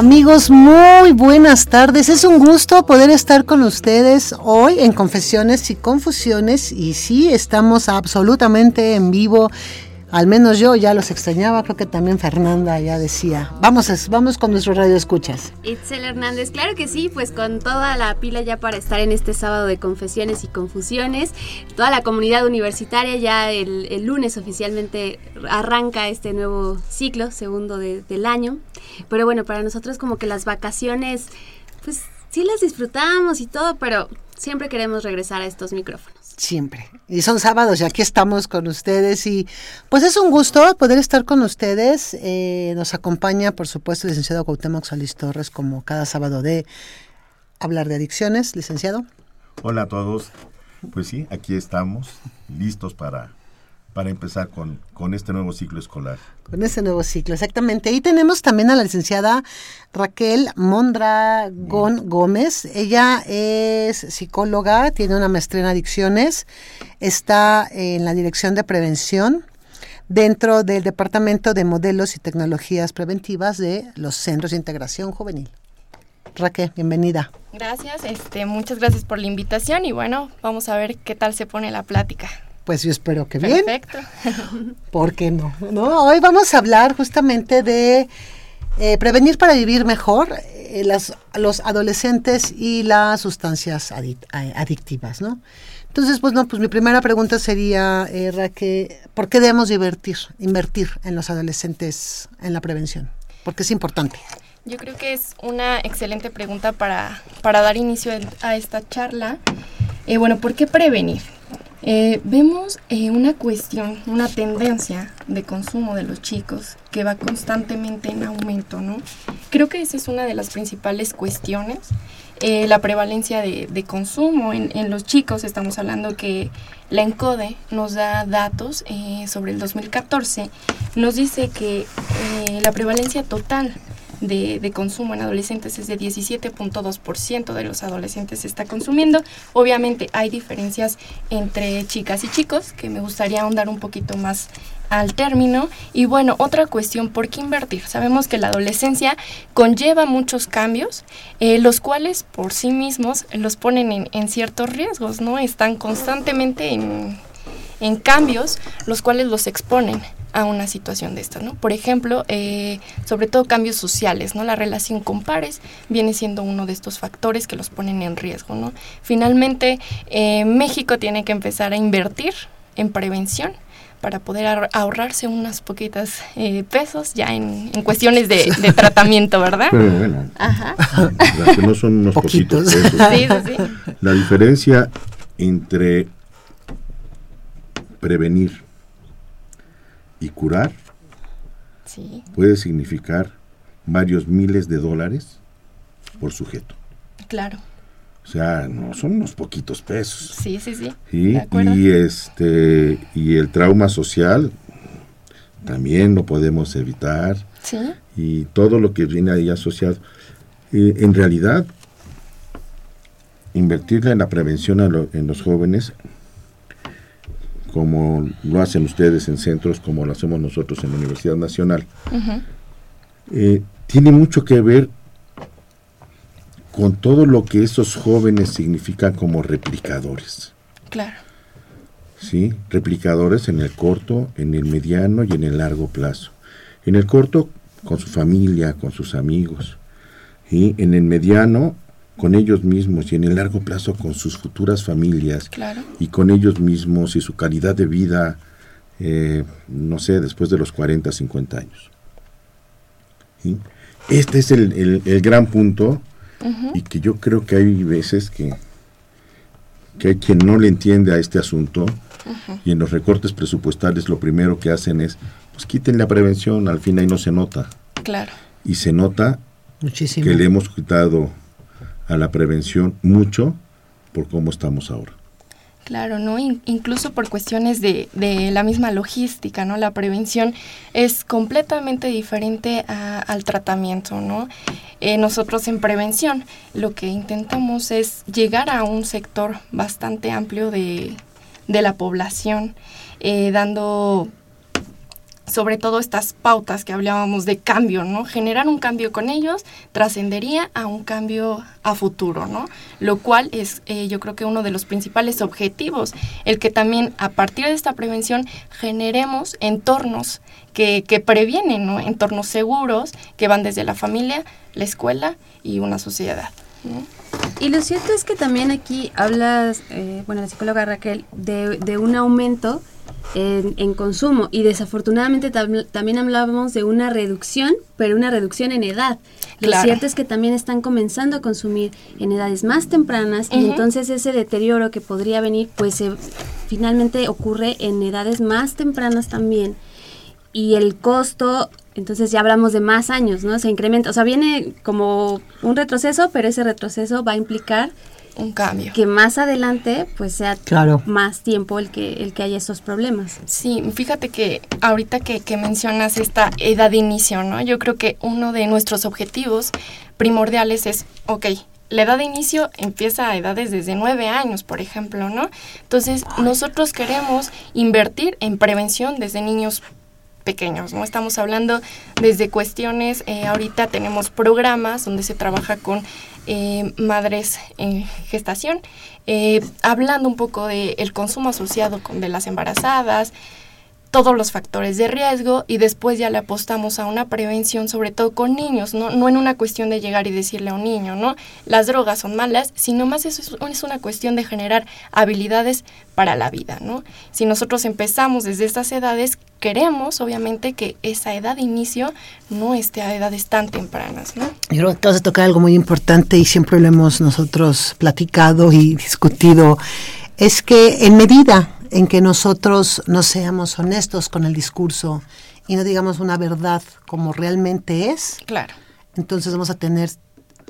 Amigos, muy buenas tardes. Es un gusto poder estar con ustedes hoy en Confesiones y Confusiones. Y sí, estamos absolutamente en vivo. Al menos yo ya los extrañaba. Creo que también Fernanda ya decía. Vamos, a- vamos con nuestro radio escuchas. Itzel Hernández, claro que sí, pues con toda la pila ya para estar en este sábado de confesiones y confusiones. Toda la comunidad universitaria ya el, lunes oficialmente arranca este nuevo ciclo, segundo de- del año. Pero bueno, para nosotros como que las vacaciones, pues sí las disfrutamos y todo, pero siempre queremos regresar a estos micrófonos. Siempre. Y son sábados y aquí estamos con ustedes y pues es un gusto poder estar con ustedes. Eh, nos acompaña, por supuesto, el licenciado Cuauhtémoc Solís Torres como cada sábado de hablar de adicciones. Licenciado. Hola a todos. Pues sí, aquí estamos, listos para, para empezar con, con este nuevo ciclo escolar. Con ese nuevo ciclo, exactamente. Y tenemos también a la licenciada Raquel Mondragón Gómez. Ella es psicóloga, tiene una maestría en adicciones, está en la dirección de prevención dentro del Departamento de Modelos y Tecnologías Preventivas de los Centros de Integración Juvenil. Raquel, bienvenida. Gracias, este, muchas gracias por la invitación y bueno, vamos a ver qué tal se pone la plática. Pues yo espero que bien. Perfecto. ¿Por qué no? no? Hoy vamos a hablar justamente de eh, prevenir para vivir mejor eh, las, los adolescentes y las sustancias adic- adictivas, ¿no? Entonces, pues no, pues mi primera pregunta sería, eh, Raquel, ¿por qué debemos invertir, invertir en los adolescentes en la prevención? Porque es importante. Yo creo que es una excelente pregunta para, para dar inicio a esta charla. Eh, bueno, ¿por qué prevenir? Eh, vemos eh, una cuestión, una tendencia de consumo de los chicos que va constantemente en aumento, ¿no? Creo que esa es una de las principales cuestiones. Eh, la prevalencia de, consumo en, en los chicos, estamos hablando que la ENCODE nos da datos eh, sobre el 2014, nos dice que eh, la prevalencia total de, consumo en adolescentes es de 17.2% de los adolescentes está consumiendo. Obviamente hay diferencias entre chicas y chicos, que me gustaría ahondar un poquito más al término. Y bueno, otra cuestión, ¿por qué invertir? Sabemos que la adolescencia conlleva muchos cambios, eh, los cuales por sí mismos los ponen en, ciertos riesgos, ¿no? Están constantemente en, en cambios, los cuales los exponen a una situación de esta, ¿no? Por ejemplo, eh, sobre todo cambios sociales, ¿no? La relación con pares viene siendo uno de estos factores que los ponen en riesgo, ¿no? Finalmente, eh, México tiene que empezar a invertir en prevención para poder ahor- ahorrarse unas poquitas eh, pesos ya en, en cuestiones de, de tratamiento, ¿verdad? Pero bueno, Ajá. las que no son unos Poquitos. poquitos. pesos. Sí, sí, sí. La diferencia entre prevenir y curar Sí, puede significar varios miles de dólares por sujeto. claro. O sea, no son unos poquitos pesos. Sí, sí, sí. Y este y el trauma social también lo podemos evitar Sí, y todo lo que viene ahí asociado. Eh, en realidad, invertirle en la prevención a lo- en los jóvenes, como lo hacen ustedes en centros, como lo hacemos nosotros en la Universidad Nacional, eh, tiene mucho que ver con todo lo que esos jóvenes significan como replicadores. claro. ¿sí? Replicadores en el corto, en el mediano y en el largo plazo. En el corto, con su familia, con sus amigos. Y en el mediano, con ellos mismos. Y en el largo plazo, con sus futuras familias. Claro. Y con ellos mismos y su calidad de vida, eh, no sé, después de los 40, 50 años. ¿Sí? Este es el, el- el gran punto y que yo creo que hay veces que, que hay quien no le entiende a este asunto Y en los recortes presupuestales lo primero que hacen es, pues quiten la prevención, al fin ahí no se nota. Claro. Y se nota Muchísimo. que le hemos quitado a la prevención mucho por cómo estamos ahora. Claro, ¿no? In- incluso por cuestiones de, de la misma logística, ¿no? La prevención es completamente diferente a- al tratamiento, ¿no? Eh, nosotros en prevención lo que intentamos es llegar a un sector bastante amplio de, de la población, eh, dando sobre todo estas pautas que hablábamos de cambio, ¿no? Generar un cambio con ellos trascendería a un cambio a futuro, ¿no? Lo cual es, eh, yo creo que uno de los principales objetivos, el que también a partir de esta prevención generemos entornos que, que previenen, ¿no? Entornos seguros que van desde la familia, la escuela y una sociedad. Y lo cierto es que también aquí hablas, eh, bueno, la psicóloga Raquel, de, de un aumento en, en consumo y desafortunadamente tam- también hablábamos de una reducción, pero una reducción en edad. Lo cierto es que también están comenzando a consumir en edades más tempranas y entonces ese deterioro que podría venir, pues eh, finalmente ocurre en edades más tempranas también y el costo, entonces ya hablamos de más años, ¿no? Se incrementa, o sea, viene como un retroceso, pero ese retroceso va a implicar Un cambio. que más adelante pues sea Claro. más tiempo el que el que haya esos problemas. Sí, fíjate que ahorita que, que mencionas esta edad de inicio, ¿no? Yo creo que uno de nuestros objetivos primordiales es, ok, la edad de inicio empieza a edades desde nueve años, por ejemplo, ¿no? Entonces, nosotros queremos invertir en prevención desde niños pequeños, ¿no? Estamos hablando desde cuestiones, eh, ahorita tenemos programas donde se trabaja con eh, madres en gestación, eh, hablando un poco del consumo asociado con de las embarazadas, todos los factores de riesgo y después ya le apostamos a una prevención, sobre todo con niños, ¿no? No en una cuestión de llegar y decirle a un niño, ¿no? Las drogas son malas, sino más eso es, una cuestión de generar habilidades para la vida, ¿no? Si nosotros empezamos desde estas edades, queremos, obviamente, que esa edad de inicio no esté a edades tan tempranas, ¿no? Yo creo que acabas de tocar algo muy importante y siempre lo hemos nosotros platicado y discutido. Es que en medida en que nosotros no seamos honestos con el discurso y no digamos una verdad como realmente es, Claro. entonces vamos a tener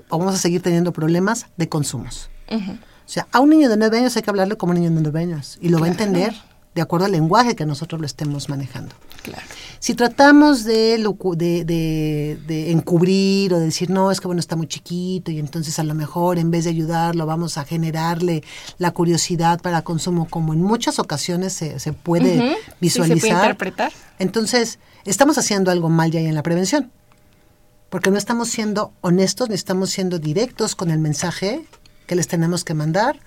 o vamos a seguir teniendo problemas de consumos. O sea, a un niño de nueve años hay que hablarle como un niño de nueve años y lo va a entender de acuerdo al lenguaje que nosotros lo estemos manejando. Claro. Si tratamos de, de, de- de encubrir o de decir, no, es que bueno, está muy chiquito y entonces a lo mejor en vez de ayudarlo vamos a generarle la curiosidad para consumo, como en muchas ocasiones se, se puede visualizar. se puede interpretar. Entonces, estamos haciendo algo mal ya en la prevención. Porque no estamos siendo honestos ni estamos siendo directos con el mensaje que les tenemos que mandar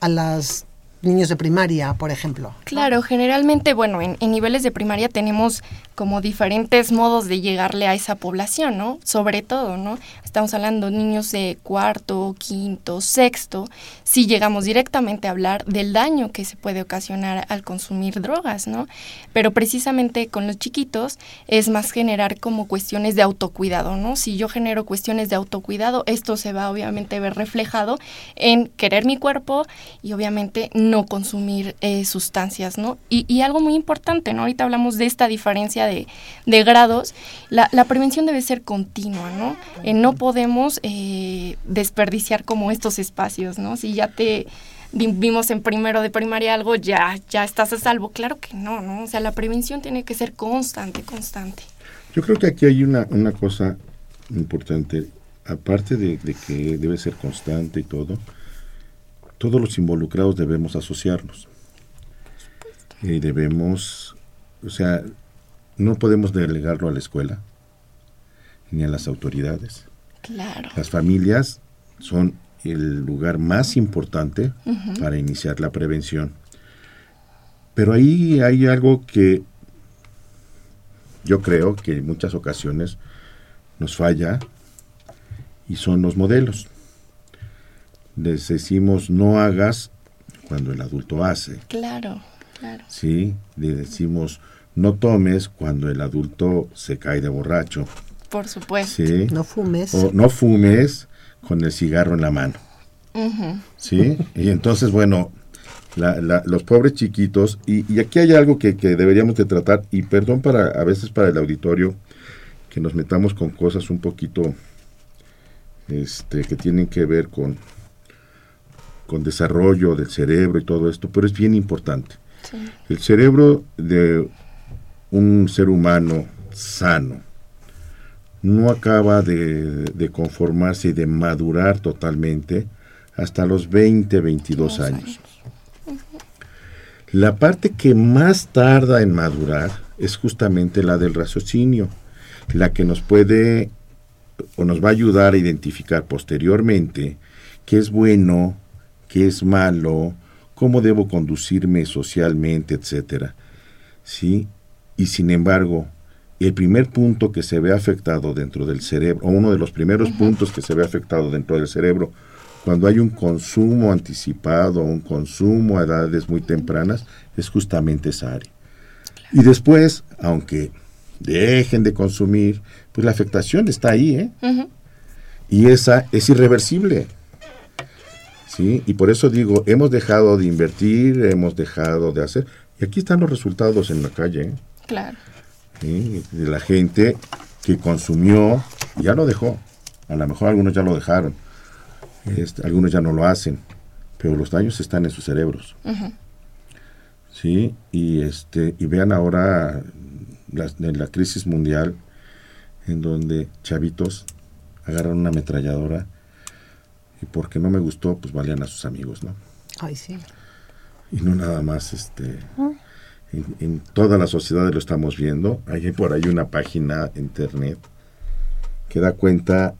a los niños de primaria, por ejemplo. Claro, generalmente, bueno, en, niveles de primaria tenemos como diferentes modos de llegarle a esa población, ¿no? Sobre todo, ¿no? Estamos hablando niños de cuarto, quinto, sexto, si llegamos directamente a hablar del daño que se puede ocasionar al consumir drogas, ¿no? Pero precisamente con los chiquitos es más generar como cuestiones de autocuidado, ¿no? Si yo genero cuestiones de autocuidado, esto se va obviamente a ver reflejado en querer mi cuerpo y obviamente no consumir eh, sustancias, ¿no? Y, y algo muy importante, ¿no? Ahorita hablamos de esta diferencia de, de grados. La, la prevención debe ser continua, ¿no? Eh, no podemos eh, desperdiciar como estos espacios, ¿no? Si ya te vi- vimos en primero de primaria algo, ya, ya estás a salvo. Claro que no, ¿no? O sea, la prevención tiene que ser constante, constante. Yo creo que aquí hay una, una cosa importante, aparte de, de que debe ser constante y todo, todos los involucrados debemos asociarnos. Y debemos, o sea, no podemos delegarlo a la escuela ni a las autoridades. Claro. Las familias son el lugar más importante para iniciar la prevención. Pero ahí hay algo que yo creo que en muchas ocasiones nos falla y son los modelos. Les decimos no hagas cuando el adulto hace. Claro, claro. ¿sí? Le decimos no tomes cuando el adulto se cae de borracho. Por supuesto. ¿sí? No fumes. O no fumes con el cigarro en la mano. ¿Sí? Y entonces, bueno, la- la- los pobres chiquitos, y, y aquí hay algo que, que deberíamos de tratar, y perdón para a veces para el auditorio, que nos metamos con cosas un poquito este, que tienen que ver con, con desarrollo del cerebro y todo esto, pero es bien importante. El cerebro de un ser humano sano no acaba de, de conformarse y de madurar totalmente hasta los 20, 22 años. La parte que más tarda en madurar es justamente la del raciocinio, la que nos puede o nos va a ayudar a identificar posteriormente qué es bueno, qué es malo, cómo debo conducirme socialmente, etcétera. ¿Sí? Y sin embargo, el primer punto que se ve afectado dentro del cerebro, o uno de los primeros puntos que se ve afectado dentro del cerebro, cuando hay un consumo anticipado, un consumo a edades muy tempranas, es justamente esa área. Y después, aunque dejen de consumir, pues la afectación está ahí, ¿eh? Y esa es irreversible. ¿Sí? Y por eso digo, hemos dejado de invertir, hemos dejado de hacer. Y aquí están los resultados en la calle, ¿eh? Claro. ¿Sí? de la gente que consumió, ya lo dejó. A lo mejor algunos ya lo dejaron, este, algunos ya no lo hacen, pero los daños están en sus cerebros. Sí, y este y vean ahora la, la crisis mundial en donde chavitos agarran una ametralladora y porque no me gustó, pues valían a sus amigos, ¿no? Ay, sí. y no nada más este en, en toda la sociedad lo estamos viendo hay por ahí una página internet que da cuenta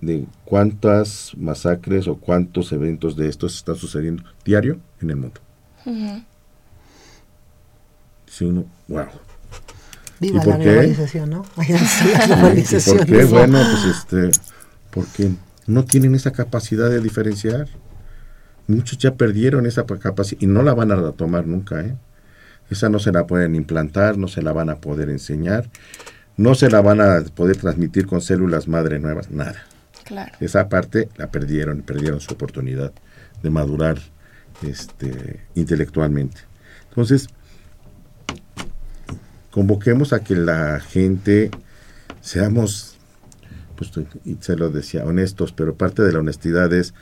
de cuántas masacres o cuántos eventos de estos están sucediendo diario en el mundo si uno wow Viva ¿Y por la qué? globalización, ¿no? La ¿Y globalización. por qué? ¿no? bueno pues este porque no tienen esa capacidad de diferenciar muchos ya perdieron esa pa- capacidad y no la van a retomar nunca ¿eh? Esa no se la pueden implantar no se la van a poder enseñar no se la van a poder transmitir con células madre nuevas nada Claro. esa parte la perdieron, perdieron su oportunidad de madurar este, intelectualmente. Entonces, convoquemos a que la gente seamos, pues se lo decía, honestos, pero parte de la honestidad es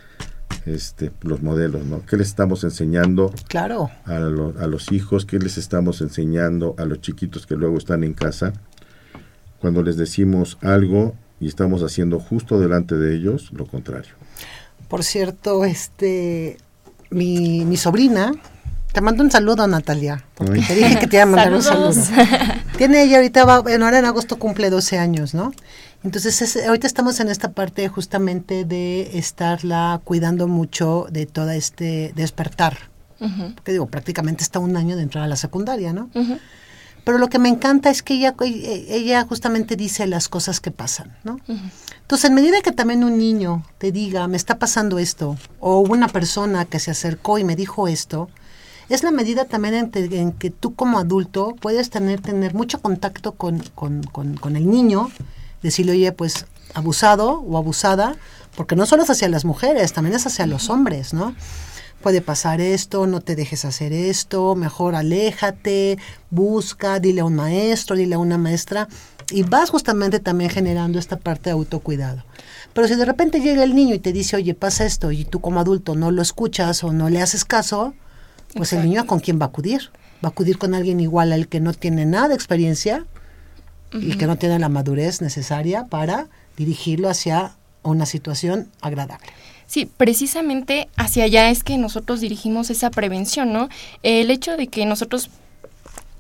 este, los modelos, ¿no? ¿Qué les estamos enseñando Claro. a, lo- a los hijos? ¿Qué les estamos enseñando a los chiquitos que luego están en casa? Cuando les decimos algo y estamos haciendo justo delante de ellos lo contrario. Por cierto, este, mi, mi sobrina, te mando un saludo, Natalia, porque Ay. te dije que te iba a mandar un saludo. Tiene ella ahorita, va, bueno, ahora en agosto cumple 12 años, ¿no? Entonces, es- ahorita estamos en esta parte justamente de estarla cuidando mucho de todo este despertar. Ujú. Porque digo, prácticamente está un año de entrar a la secundaria, ¿no? Ujú. Pero lo que me encanta es que ella, ella justamente dice las cosas que pasan, ¿no? Entonces, en medida que también un niño te diga, me está pasando esto, o una persona que se acercó y me dijo esto, es la medida también en, te- en que tú como adulto puedes tener, tener mucho contacto con, con- con- con el niño, decirle, oye, pues abusado o abusada, porque no solo es hacia las mujeres, también es hacia los hombres, ¿no? Puede pasar esto, no te dejes hacer esto, mejor aléjate, busca, dile a un maestro, dile a una maestra, y vas justamente también generando esta parte de autocuidado. Pero si de repente llega el niño y te dice, oye, pasa esto, y tú como adulto no lo escuchas o no le haces caso, pues el niño con quién va a acudir. Va a acudir con alguien igual al que no tiene nada de experiencia y que no tiene la madurez necesaria para dirigirlo hacia una situación agradable. Sí, precisamente hacia allá es que nosotros dirigimos esa prevención, ¿no? El hecho de que nosotros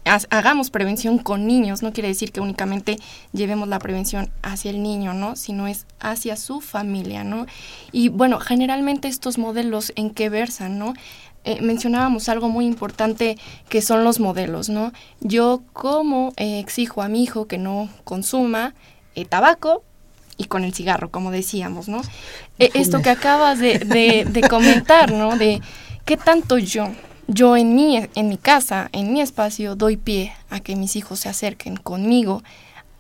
ha- hagamos prevención con niños no quiere decir que únicamente llevemos la prevención hacia el niño, ¿no? Sino es hacia su familia, ¿no? Y bueno, generalmente estos modelos en qué versan, ¿no? Eh, mencionábamos algo muy importante que son los modelos, ¿no? Yo como eh, exijo a mi hijo que no consuma eh, tabaco y con el cigarro, como decíamos, ¿no? Esto que acabas de, de- de comentar, ¿no? De qué tanto yo, yo en mi, en mi casa, en mi espacio, doy pie a que mis hijos se acerquen conmigo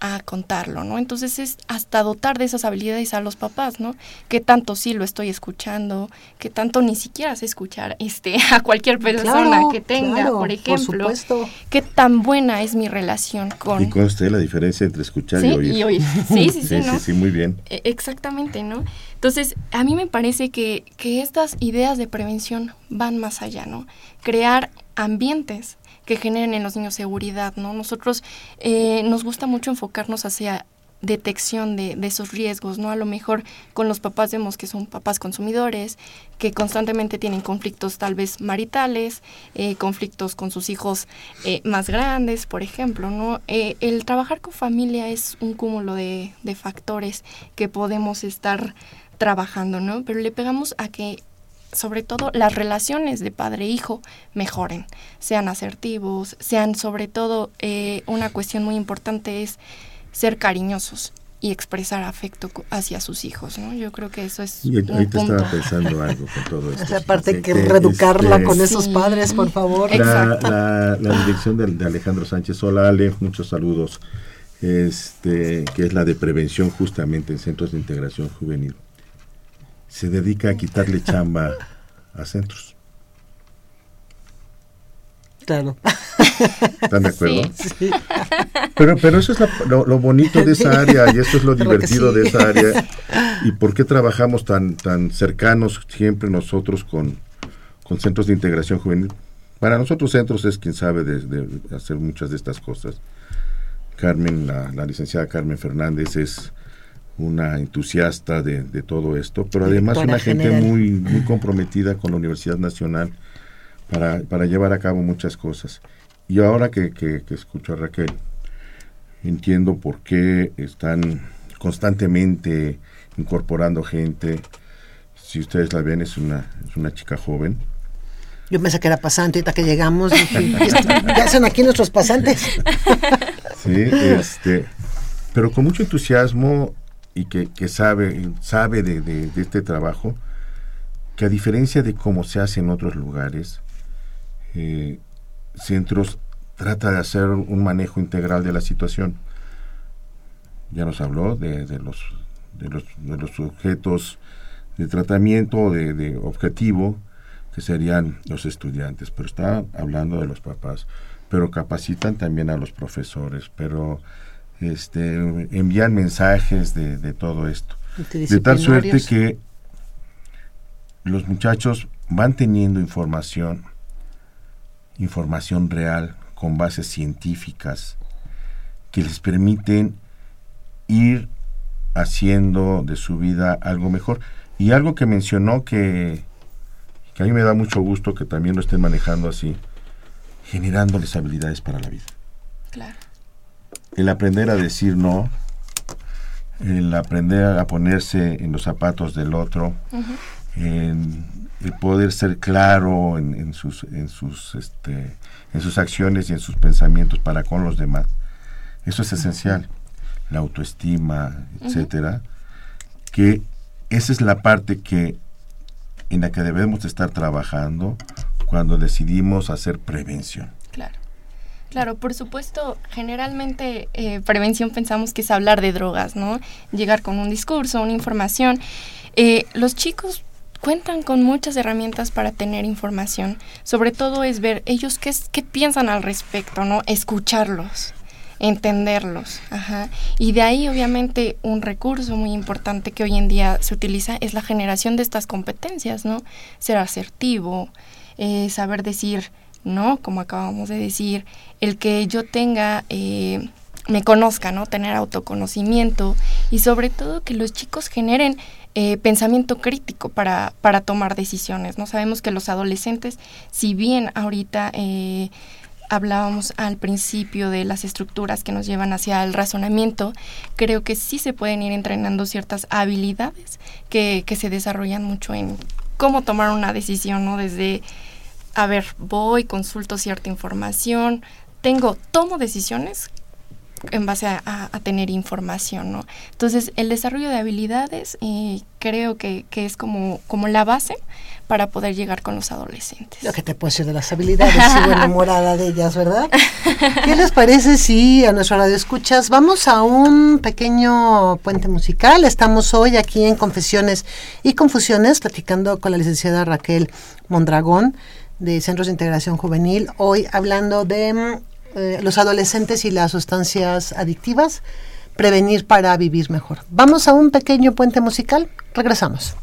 a contarlo, ¿no? Entonces es hasta dotar de esas habilidades a los papás, ¿no? Que tanto sí lo estoy escuchando, que tanto ni siquiera sé escuchar este a cualquier persona que tenga, por ejemplo. Por qué tan buena es mi relación con Y usted la diferencia entre escuchar y oír. Y oír. Sí, sí, sí, sí, sí, muy bien. E, exactamente, ¿no? Entonces, a mí me parece que, que estas ideas de prevención van más allá, ¿no? Crear ambientes que generen en los niños seguridad, ¿no? Nosotros eh, nos gusta mucho enfocarnos hacia detección de, esos riesgos, ¿no? A lo mejor con los papás vemos que son papás consumidores, que constantemente tienen conflictos tal vez maritales, eh, conflictos con sus hijos eh, más grandes, por ejemplo, ¿no? el trabajar con familia es un cúmulo de, de factores que podemos estar trabajando, ¿no? Pero le pegamos a que sobre todo las relaciones de padre-hijo e mejoren, sean asertivos, sean sobre todo eh, una cuestión muy importante es ser cariñosos y expresar afecto hacia sus hijos, ¿no? Yo creo que eso es y ahorita estaba pensando algo con todo esto. Esa parte que, reeducarla con esos padres, por favor. La, la, dirección de, de, Alejandro Sánchez Hola Ale, muchos saludos. Este, que es la de prevención justamente en centros de integración juvenil se dedica a quitarle chamba a centros. Claro. ¿Están de acuerdo? Sí. Pero, pero eso es lo, bonito de esa área y eso es lo divertido de esa área. ¿Y por qué trabajamos tan, tan cercanos siempre nosotros con, con centros de integración juvenil? Para nosotros centros es quien sabe de, hacer muchas de estas cosas. Carmen, la, la licenciada Carmen Fernández es una entusiasta de, todo esto, pero además una gente muy, muy comprometida con la Universidad Nacional para, para llevar a cabo muchas cosas. Y ahora que, que, escucho a Raquel, entiendo por qué están constantemente incorporando gente. Si ustedes la ven, es una, es una chica joven. Yo pensé que era pasante, ahorita que llegamos, ya son aquí nuestros pasantes. sí, este, pero con mucho entusiasmo y que, sabe, sabe de, este trabajo, que a diferencia de cómo se hace en otros lugares, eh, Centros trata de hacer un manejo integral de la situación. Ya nos habló de, los, de, los, de los sujetos de tratamiento, de, de objetivo, que serían los estudiantes, pero está hablando de los papás, pero capacitan también a los profesores, pero este, envían mensajes de, todo esto. De tal suerte que los muchachos van teniendo información, información real, con bases científicas, que les permiten ir haciendo de su vida algo mejor. Y algo que mencionó que, que a mí me da mucho gusto que también lo estén manejando así, generándoles habilidades para la vida. Claro el aprender a decir no, el aprender a ponerse en los zapatos del otro, el poder ser claro en, sus en sus este, en sus acciones y en sus pensamientos para con los demás. Eso es esencial. La autoestima, etcétera, que esa es la parte que en la que debemos estar trabajando cuando decidimos hacer prevención. Claro. Claro, por supuesto, generalmente eh, prevención pensamos que es hablar de drogas, ¿no? Llegar con un discurso, una información. Eh, los chicos cuentan con muchas herramientas para tener información. Sobre todo es ver ellos qué, qué piensan al respecto, ¿no? Escucharlos, entenderlos. Ajá. Y de ahí, obviamente, un recurso muy importante que hoy en día se utiliza es la generación de estas competencias, ¿no? Ser asertivo, eh, saber decir ¿no? Como acabamos de decir, el que yo tenga, eh, me conozca, ¿no? Tener autoconocimiento y sobre todo que los chicos generen eh, pensamiento crítico para, para tomar decisiones, ¿no? Sabemos que los adolescentes, si bien ahorita... Eh, hablábamos al principio de las estructuras que nos llevan hacia el razonamiento, creo que sí se pueden ir entrenando ciertas habilidades que, que se desarrollan mucho en cómo tomar una decisión, ¿no? Desde a ver, voy, consulto cierta información, tengo, tomo decisiones en base a, a- a tener información, ¿no? Entonces, el desarrollo de habilidades eh, creo que, que es como, como la base para poder llegar con los adolescentes. Lo que te puedo decir de las habilidades, sigo enamorada de ellas, ¿verdad? ¿Qué les parece si a nuestra radio escuchas vamos a un pequeño puente musical? Estamos hoy aquí en Confesiones y Confusiones platicando con la licenciada Raquel Mondragón de Centros de Integración Juvenil, hoy hablando de mm, eh, los adolescentes y las sustancias adictivas, prevenir para vivir mejor. Vamos a un pequeño puente musical, regresamos.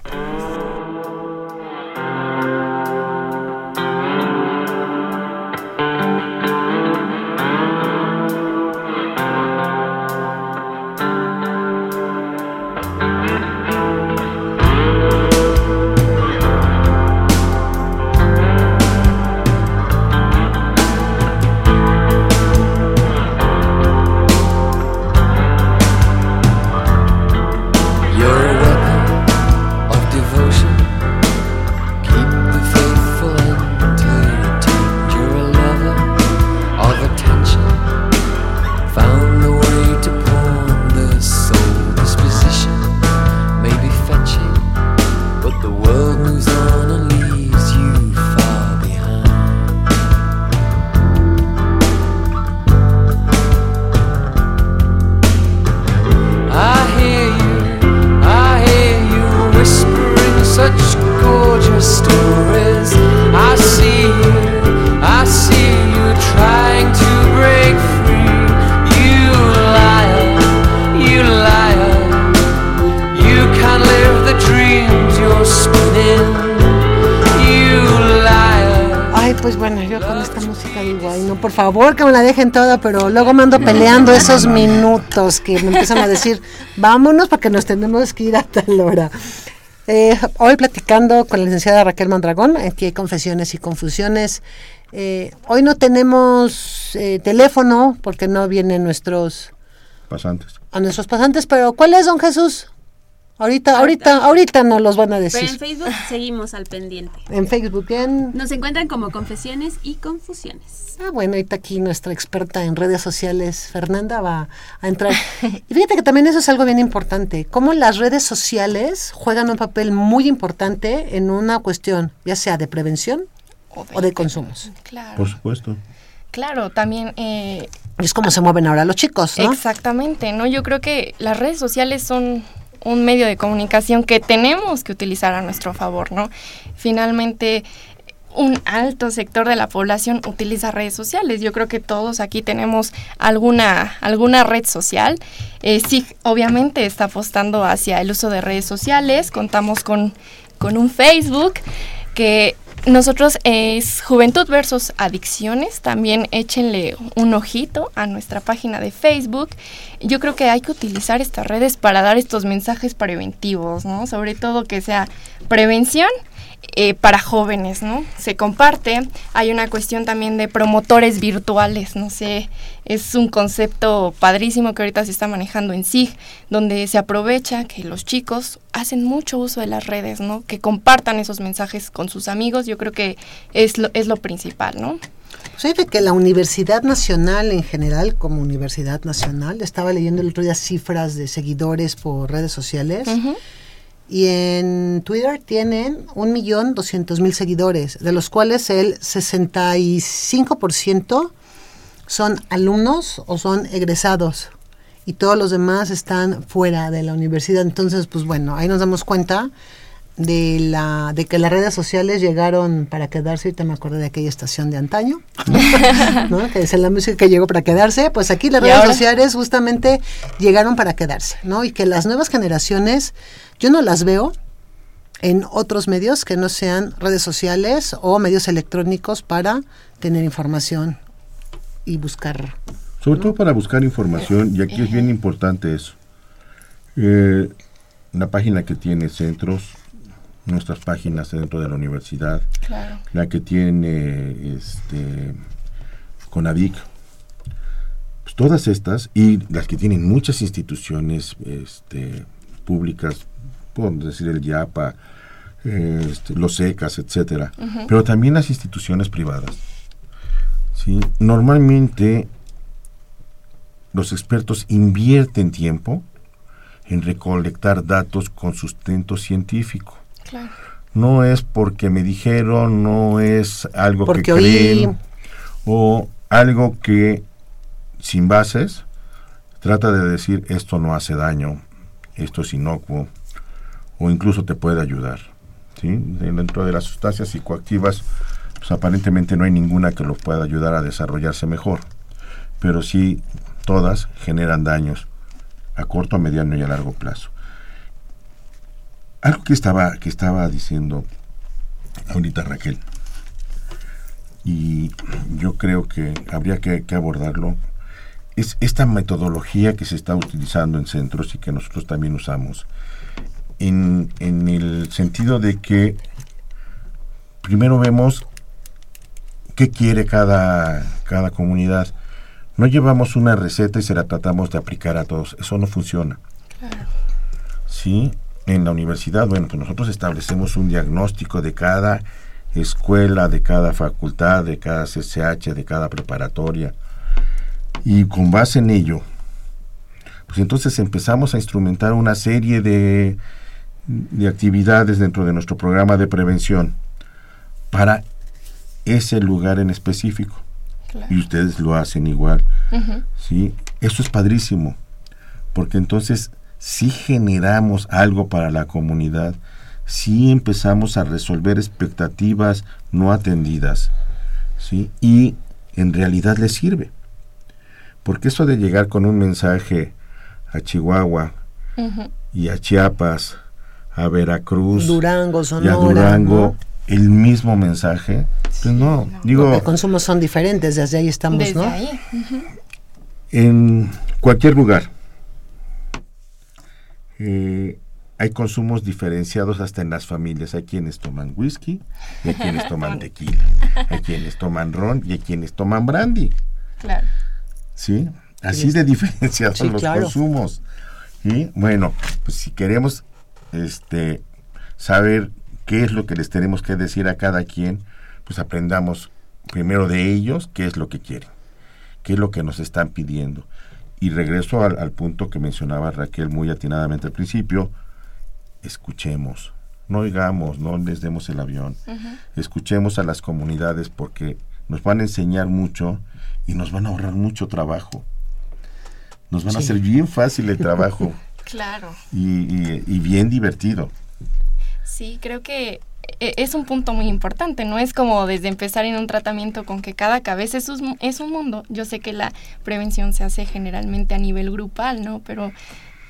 Digo, ay, no, por favor, que me la dejen toda, pero luego me ando peleando esos minutos que me empiezan a decir, vámonos porque nos tenemos que ir a tal hora. Eh, hoy platicando con la licenciada Raquel Mondragón, aquí hay confesiones y confusiones. Eh, hoy no tenemos eh, teléfono porque no vienen nuestros Pasantes. a nuestros pasantes, pero ¿cuál es, don Jesús? Ahorita, ahorita, ahorita nos los van a Pero decir. en Facebook seguimos al pendiente. En Facebook, bien. Nos encuentran como Confesiones y Confusiones. Ah, bueno, ahorita aquí nuestra experta en redes sociales, Fernanda, va a entrar. Y fíjate que también eso es algo bien importante, cómo las redes sociales juegan un papel muy importante en una cuestión, ya sea de prevención o de consumos. Claro. Por supuesto. Claro, también eh, es como se mueven ahora los chicos, ¿no? Exactamente, ¿no? Yo creo que las redes sociales son un medio de comunicación que tenemos que utilizar a nuestro favor, ¿no? Finalmente, un alto sector de la población utiliza redes sociales. Yo creo que todos aquí tenemos alguna, alguna red social. Eh, sí, obviamente está apostando hacia el uso de redes sociales. Contamos con, con un Facebook que nosotros es Juventud versus Adicciones. También échenle un ojito a nuestra página de Facebook. Yo creo que hay que utilizar estas redes para dar estos mensajes preventivos, ¿no? Sobre todo que sea prevención eh, para jóvenes, ¿no? Se comparte. Hay una cuestión también de promotores virtuales, no sé, es un concepto padrísimo que ahorita se está manejando en SIG, donde se aprovecha que los chicos hacen mucho uso de las redes, ¿no? Que compartan esos mensajes con sus amigos, yo creo que es lo, es lo principal, ¿no? Fíjate que la Universidad Nacional en general, como Universidad Nacional, estaba leyendo el otro día cifras de seguidores por redes sociales. Ujú. Y en Twitter tienen un millón doscientos mil seguidores, de los cuales el 65% son alumnos o son egresados y todos los demás están fuera de la universidad. Entonces, pues bueno, ahí nos damos cuenta de la de que las redes sociales llegaron para quedarse. Ahorita me acuerdo de aquella estación de antaño, ¿no? que es la música que llegó para quedarse. Pues aquí las ¿Y redes ahora? sociales justamente llegaron para quedarse, ¿no? Y que las nuevas generaciones, yo no las veo en otros medios que no sean redes sociales o medios electrónicos para tener información y buscar. Sobre todo para buscar información, y aquí es bien importante eso. Eh, la página que tiene centros, nuestras páginas dentro de la universidad, Claro. la que tiene este Conadic, pues todas estas y las que tienen muchas instituciones este, públicas, por decir el YAPA, este, los SECAS, etcétera, pero también las instituciones privadas. ¿sí? Normalmente los expertos invierten tiempo en recolectar datos con sustento científico. Claro. No es porque me dijeron, no es algo Porque que oí. creen o algo que sin bases trata de decir esto no hace daño, esto es inocuo o incluso te puede ayudar. ¿sí? Dentro de las sustancias psicoactivas, pues aparentemente no hay ninguna que los pueda ayudar a desarrollarse mejor, pero sí todas generan daños a corto, a mediano y a largo plazo. Algo que estaba, que estaba diciendo ahorita Raquel, y yo creo que habría que, que abordarlo, es esta metodología que se está utilizando en centros y que nosotros también usamos, en, en el sentido de que primero vemos qué quiere cada, cada comunidad. No llevamos una receta y se la tratamos de aplicar a todos. Eso no funciona. Sí, en la universidad, bueno, pues nosotros establecemos un diagnóstico de cada escuela, de cada facultad, de cada CCH, de cada preparatoria. Y con base en ello, pues entonces empezamos a instrumentar una serie de, de actividades dentro de nuestro programa de prevención para ese lugar en específico. Claro. Y ustedes lo hacen igual. ¿sí? Eso es padrísimo, porque entonces sí generamos algo para la comunidad, sí empezamos a resolver expectativas no atendidas, ¿sí? Y en realidad les sirve. Porque eso de llegar con un mensaje a Chihuahua y a Chiapas, a Veracruz Durango, y a Sonora. Durango, ¿no? el mismo mensaje, pues no, no. digo, Los consumos son diferentes, desde ahí estamos, Desde ¿no? ahí. en cualquier lugar eh, hay consumos diferenciados hasta en las familias. Hay quienes toman whisky, y hay quienes toman tequila, hay quienes toman ron y hay quienes toman brandy. Claro. ¿Sí? Así de diferenciados Sí, los claro. consumos. Y bueno, pues si queremos este saber qué es lo que les tenemos que decir a cada quien, pues aprendamos primero de ellos qué es lo que quieren, qué es lo que nos están pidiendo. Y regreso al, al punto que mencionaba Raquel muy atinadamente al principio, escuchemos, no oigamos, no les demos el avión, escuchemos a las comunidades porque nos van a enseñar mucho y nos van a ahorrar mucho trabajo. Nos van a hacer bien fácil el trabajo Claro. y, y- y bien divertido. Sí, creo que es un punto muy importante, no es como desde empezar en un tratamiento con que cada cabeza es un, es un mundo. Yo sé que la prevención se hace generalmente a nivel grupal, ¿no? Pero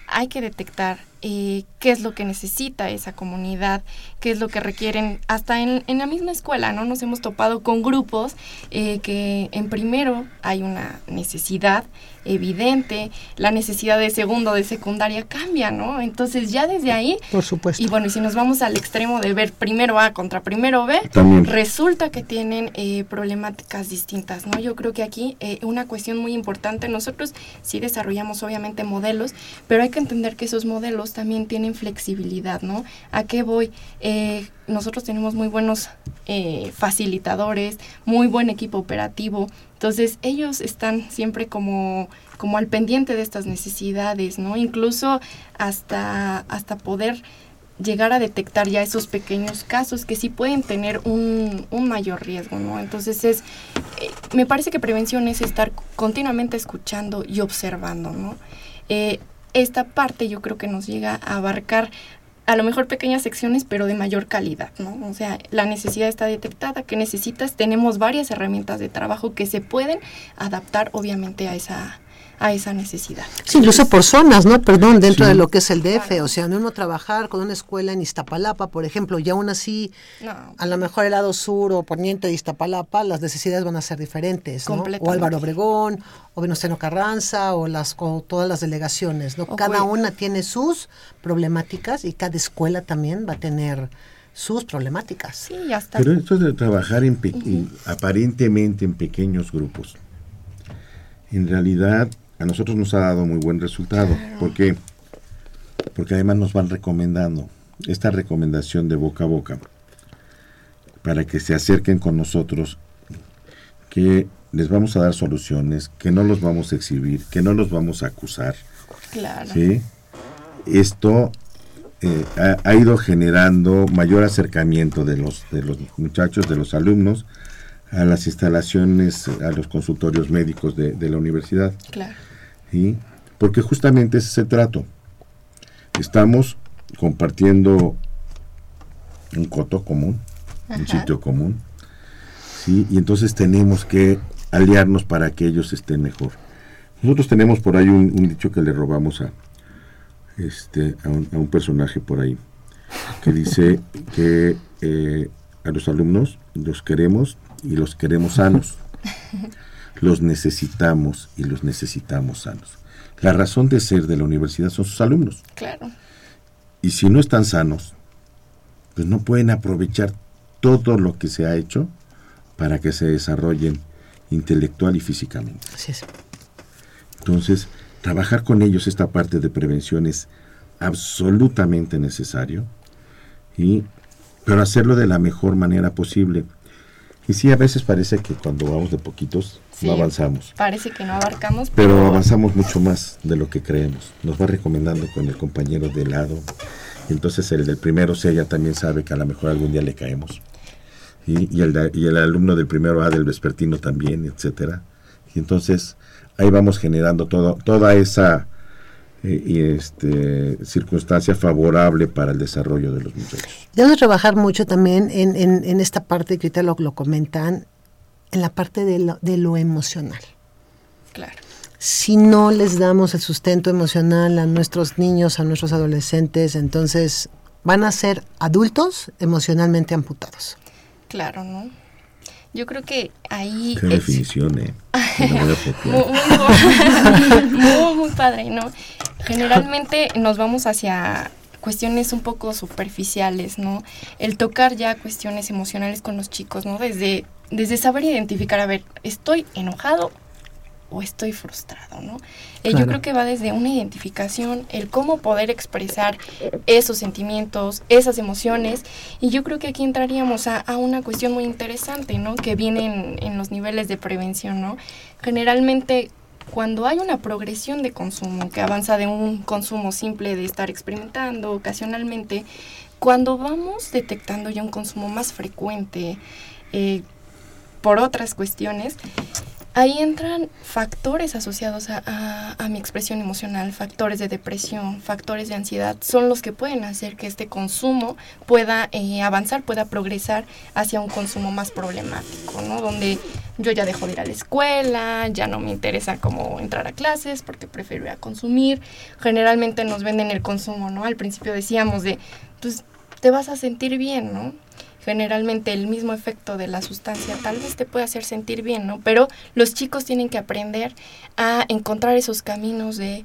hay que detectar eh, qué es lo que necesita esa comunidad, qué es lo que requieren. Hasta en, en la misma escuela, ¿no? Nos hemos topado con grupos eh, que en primero hay una necesidad evidente, la necesidad de segundo, de secundaria cambia, ¿no? Entonces ya desde ahí Por supuesto. y bueno, y si nos vamos al extremo de ver primero A contra primero B, También. resulta que tienen eh, problemáticas distintas, ¿no? Yo creo que aquí eh, una cuestión muy importante, nosotros sí desarrollamos obviamente modelos, pero hay que entender que esos modelos también tienen flexibilidad, ¿no? ¿A qué voy? Eh, nosotros tenemos muy buenos eh, facilitadores, muy buen equipo operativo, entonces ellos están siempre como, como al pendiente de estas necesidades, ¿no? Incluso hasta, hasta poder llegar a detectar ya esos pequeños casos que sí pueden tener un, un mayor riesgo, ¿no? Entonces es, eh, me parece que prevención es estar continuamente escuchando y observando, ¿no? Eh, esta parte yo creo que nos llega a abarcar a lo mejor pequeñas secciones, pero de mayor calidad, ¿no? O sea, la necesidad está detectada, ¿qué necesitas? Tenemos varias herramientas de trabajo que se pueden adaptar, obviamente, a esa, a esa necesidad. Sí, incluso por zonas, ¿no? Perdón, dentro Sí. de lo que es el DF. Claro. O sea, no uno trabajar con una escuela en Iztapalapa, por ejemplo, y aún así, No, a lo mejor el lado sur o poniente de Iztapalapa, las necesidades van a ser diferentes, ¿no? O. Álvaro Obregón, o Venustiano Carranza, o las o todas las delegaciones, ¿no? O Cada Cuenca. una tiene sus problemáticas y cada escuela también va a tener sus problemáticas. sí, ya está. Pero esto de trabajar en en- aparentemente en pequeños grupos, en realidad a nosotros nos ha dado muy buen resultado. ¿Por qué? Porque además nos van recomendando esta recomendación de boca a boca para que se acerquen con nosotros, que les vamos a dar soluciones, que no los vamos a exhibir, que no los vamos a acusar. Claro. ¿sí? Esto eh, ha, ha ido generando mayor acercamiento de los, de los muchachos, de los alumnos, a las instalaciones, a los consultorios médicos de, de la universidad. Claro. ¿sí? Porque justamente ese es el trato. Estamos compartiendo un coto común, un sitio común, ¿sí? y entonces tenemos que aliarnos para que ellos estén mejor. Nosotros tenemos por ahí un, un dicho que le robamos a, este, a, un, a un personaje por ahí, que dice que eh, a los alumnos los queremos y los queremos sanos. Los necesitamos y los necesitamos sanos. La razón de ser de la universidad son sus alumnos. Claro. Y si no están sanos, pues no pueden aprovechar todo lo que se ha hecho para que se desarrollen intelectual y físicamente. Así es. Entonces, trabajar con ellos esta parte de prevención es absolutamente necesario, y, pero hacerlo de la mejor manera posible. Y sí, a veces parece que cuando vamos de poquitos Sí. no avanzamos, Parece que no abarcamos, pero avanzamos mucho más de lo que creemos. Nos va recomendando con el compañero de lado. Entonces el del primero C ya también sabe que a lo mejor algún día le caemos. Y, y el, de- y el alumno del primero A del vespertino también, etcétera. Y entonces ahí vamos generando todo, toda esa y este, circunstancia favorable para el desarrollo de los muchachos. Debemos trabajar mucho también en, en, en esta parte que ahorita lo, lo comentan, en la parte de lo, de lo emocional. claro. Si no les damos el sustento emocional a nuestros niños, a nuestros adolescentes, entonces van a ser adultos emocionalmente amputados. Claro, ¿no? Yo creo que ahí... Qué es- definición, ¿eh? Muy, muy, muy padre, ¿no? Generalmente nos vamos hacia cuestiones un poco superficiales, ¿no? El tocar ya cuestiones emocionales con los chicos, ¿no? Desde, desde saber identificar, a ver, ¿estoy enojado o estoy frustrado, ¿no? Eh, Claro. Yo creo que va desde una identificación, el cómo poder expresar esos sentimientos, esas emociones, y yo creo que aquí entraríamos a, a una cuestión muy interesante, ¿no? Que viene en, en los niveles de prevención, ¿no? Generalmente cuando hay una progresión de consumo que avanza de un consumo simple de estar experimentando ocasionalmente, cuando vamos detectando ya un consumo más frecuente eh, por otras cuestiones, ahí entran factores asociados a, mi expresión emocional, factores de depresión, factores de ansiedad, son los que pueden hacer que este consumo pueda eh, avanzar, pueda progresar hacia un consumo más problemático, ¿no? Donde yo ya dejo de ir a la escuela, ya no me interesa cómo entrar a clases porque prefiero ir a consumir. Generalmente nos venden el consumo, ¿no? Al principio decíamos de, pues te vas a sentir bien, ¿no? Generalmente el mismo efecto de la sustancia tal vez te puede hacer sentir bien, ¿no? Pero los chicos tienen que aprender a encontrar esos caminos de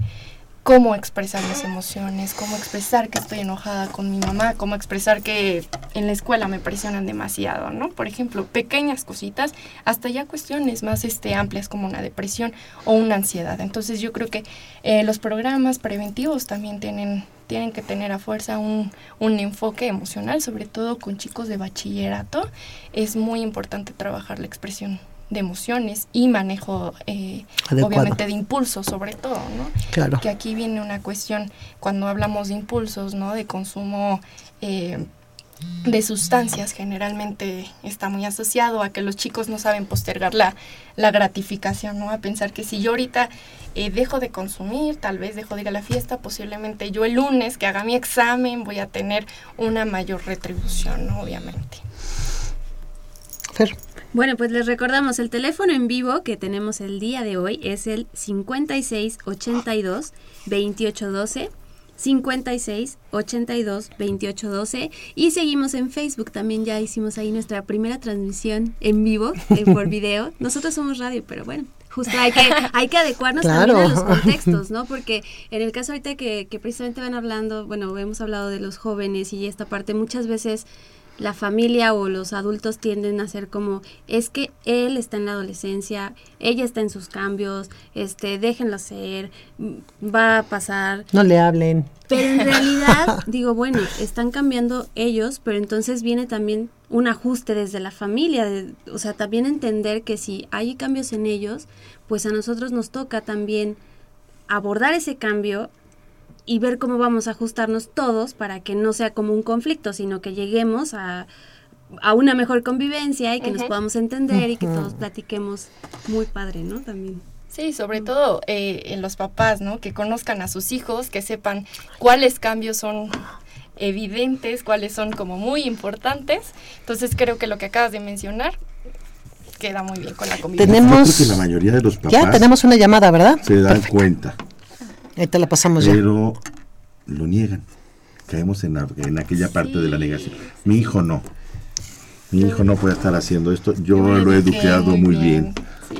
cómo expresar mis emociones, cómo expresar que estoy enojada con mi mamá, cómo expresar que en la escuela me presionan demasiado, ¿no? Por ejemplo, pequeñas cositas, hasta ya cuestiones más este, amplias como una depresión o una ansiedad. Entonces yo creo que eh, los programas preventivos también tienen, tienen que tener a fuerza un, un enfoque emocional, sobre todo con chicos de bachillerato. Es muy importante trabajar la expresión de emociones y manejo, eh, obviamente, de impulsos, sobre todo, ¿no? Claro. Que aquí viene una cuestión, cuando hablamos de impulsos, ¿no? De consumo eh, de sustancias, generalmente está muy asociado a que los chicos no saben postergar la, la gratificación, ¿no? A pensar que si yo ahorita eh, dejo de consumir, tal vez dejo de ir a la fiesta, posiblemente yo el lunes que haga mi examen voy a tener una mayor retribución, ¿no? Obviamente. Fer, Bueno, pues les recordamos el teléfono en vivo que tenemos el día de hoy es el 56 82 28 12 56 82 28 12 y seguimos en Facebook también ya hicimos ahí nuestra primera transmisión en vivo eh, por video. Nosotros somos radio pero bueno justo hay que hay que adecuarnos también a los contextos no porque en el caso ahorita que, que precisamente van hablando bueno hemos hablado de los jóvenes y esta parte muchas veces la familia o los adultos tienden a ser como es que él está en la adolescencia, ella está en sus cambios, este, déjenlo ser, m- va a pasar. no le hablen. Pero en realidad digo, bueno, están cambiando ellos, pero entonces viene también un ajuste desde la familia, de- o sea, también entender que si hay cambios en ellos, pues a nosotros nos toca también abordar ese cambio y ver cómo vamos a ajustarnos todos para que no sea como un conflicto, sino que lleguemos a, a una mejor convivencia y que nos podamos entender y que todos platiquemos muy padre, ¿no? También. Sí, sobre todo eh, en los papás, ¿no? Que conozcan a sus hijos, que sepan cuáles cambios son evidentes, cuáles son como muy importantes. Entonces creo que lo que acabas de mencionar queda muy bien con la convivencia. Yo creo Tenemos... que la mayoría de los papás Ya tenemos una llamada, ¿verdad? se dan cuenta, Ahí te la pasamos ya. pero lo niegan. Caemos en, la- en aquella parte de la negación. Mi hijo no. Mi hijo no puede estar haciendo esto. Yo lo he educado muy bien,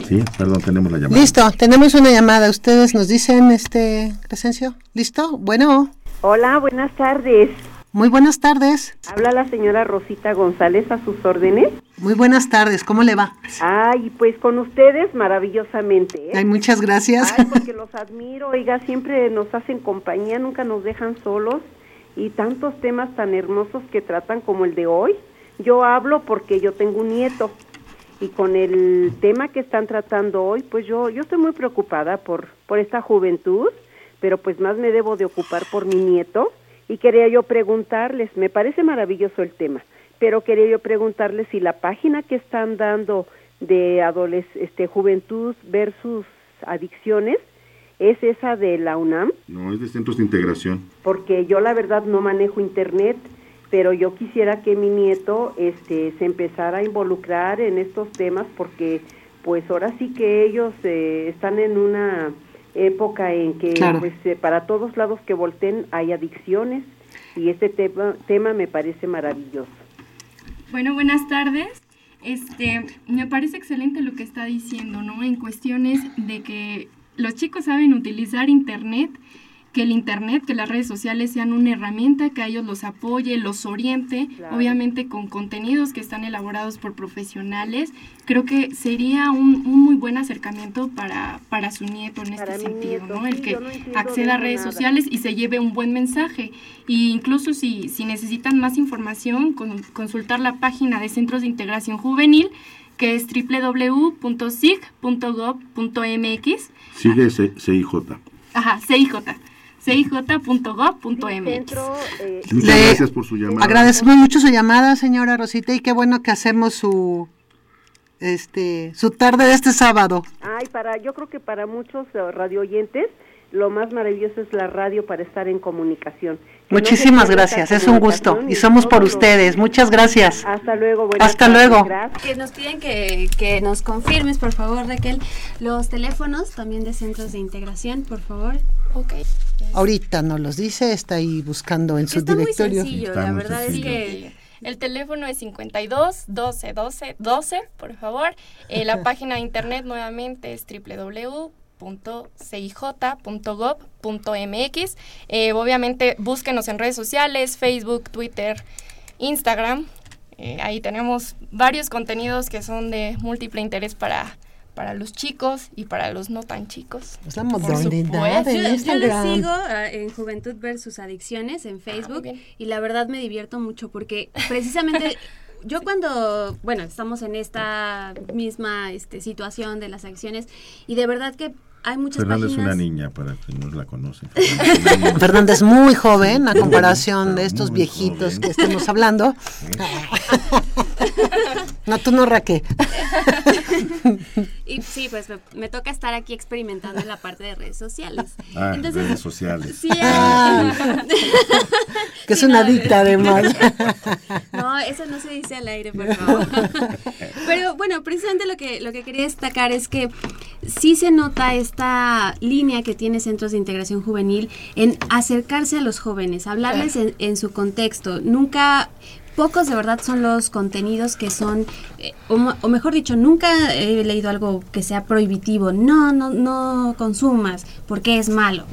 Sí, perdón, tenemos la llamada. Listo, tenemos una llamada. Ustedes nos dicen, este, Crescencio. ¿Listo? Bueno, Hola, buenas tardes. muy buenas tardes. Habla la señora Rosita González a sus órdenes. Muy buenas tardes. ¿Cómo le va? Ay, pues con ustedes maravillosamente. ¿eh? Ay, muchas gracias. Ay, porque los admiro, oiga, siempre nos hacen compañía, nunca nos dejan solos y tantos temas tan hermosos que tratan como el de hoy. Yo hablo porque yo tengo un nieto y con el tema que están tratando hoy, pues yo yo estoy muy preocupada por por esta juventud, pero pues más me debo de ocupar por mi nieto y quería yo preguntarles, me parece maravilloso el tema, pero quería yo preguntarles si la página que están dando de adoles este juventud versus adicciones es esa de la UNAM, No, es de centros de integración. porque yo la verdad no manejo internet, pero yo quisiera que mi nieto este se empezara a involucrar en estos temas porque pues ahora sí que ellos eh, están en una época en que Claro. pues eh, para todos lados que volteen hay adicciones y este tema tema me parece maravilloso. Bueno, buenas tardes. Este, me parece excelente lo que está diciendo, ¿no? En cuestiones de que los chicos saben utilizar internet, que el internet, que las redes sociales sean una herramienta que a ellos los apoye, los oriente, Claro. obviamente con contenidos que están elaborados por profesionales. Creo que sería un, un muy buen acercamiento para, para su nieto en Para este sentido, nieto, ¿no? El sí, que no acceda a redes nada. sociales y se lleve un buen mensaje. Y incluso si, si necesitan más información, con- consultar la página de Centros de Integración Juvenil, que es www.sig.gov.mx. Sigue C- CIJ. Ajá, CIJ. CIJ.gov.mx. Eh, Muchas Le- gracias por su llamada. Agradecemos mucho su llamada, señora Rosita, y qué bueno que hacemos su, este, su tarde de este sábado. Ay, para, yo creo que para muchos eh, radioyentes lo más maravilloso es la radio para estar en comunicación. Que Muchísimas gracias, es un gusto, y somos por ustedes. Muchas gracias. Hasta luego, buenas Hasta tardes, luego. Gracias. Que nos piden que, que nos confirmes, por favor, Raquel, los teléfonos también de centros de integración, por favor. Ok. Ahorita nos los dice, está ahí buscando en su Está muy directorio. sencillo, Está la muy verdad sencillo. es que... El teléfono es 52 12 12 12, por favor. Eh, la página de internet nuevamente es www.cij.gov.mx. Eh, obviamente búsquenos en redes sociales, Facebook, Twitter, Instagram. Eh, ahí tenemos varios contenidos que son de múltiple interés para, para los chicos y para los no tan chicos. Es la modernidad Yo, Instagram. sigo ah, en Juventud versus Adicciones en Facebook bien. y la verdad me divierto mucho porque precisamente yo cuando, bueno, estamos en esta misma este, situación de las adicciones y de verdad que hay muchas Fernanda es páginas... una niña, para quien no la conocen. Fernanda es es muy joven a comparación de estos viejitos joven. que estamos hablando. No, tú no, Raquel. Y sí, pues me, me toca estar aquí experimentando en la parte de redes sociales. Ah, Entonces, redes sociales. Sí, Ah. ah, Que es Sí, una no, adicta además. No, eso no se dice al aire, por favor. Pero bueno, precisamente lo que, lo que quería destacar es que sí se nota esta línea que tiene Centros de Integración Juvenil en acercarse a los jóvenes, hablarles en, en su contexto. Nunca, pocos de verdad son los contenidos que son, eh, o, mejor dicho, nunca he leído algo que sea prohibitivo. No, no, no consumas, porque es malo.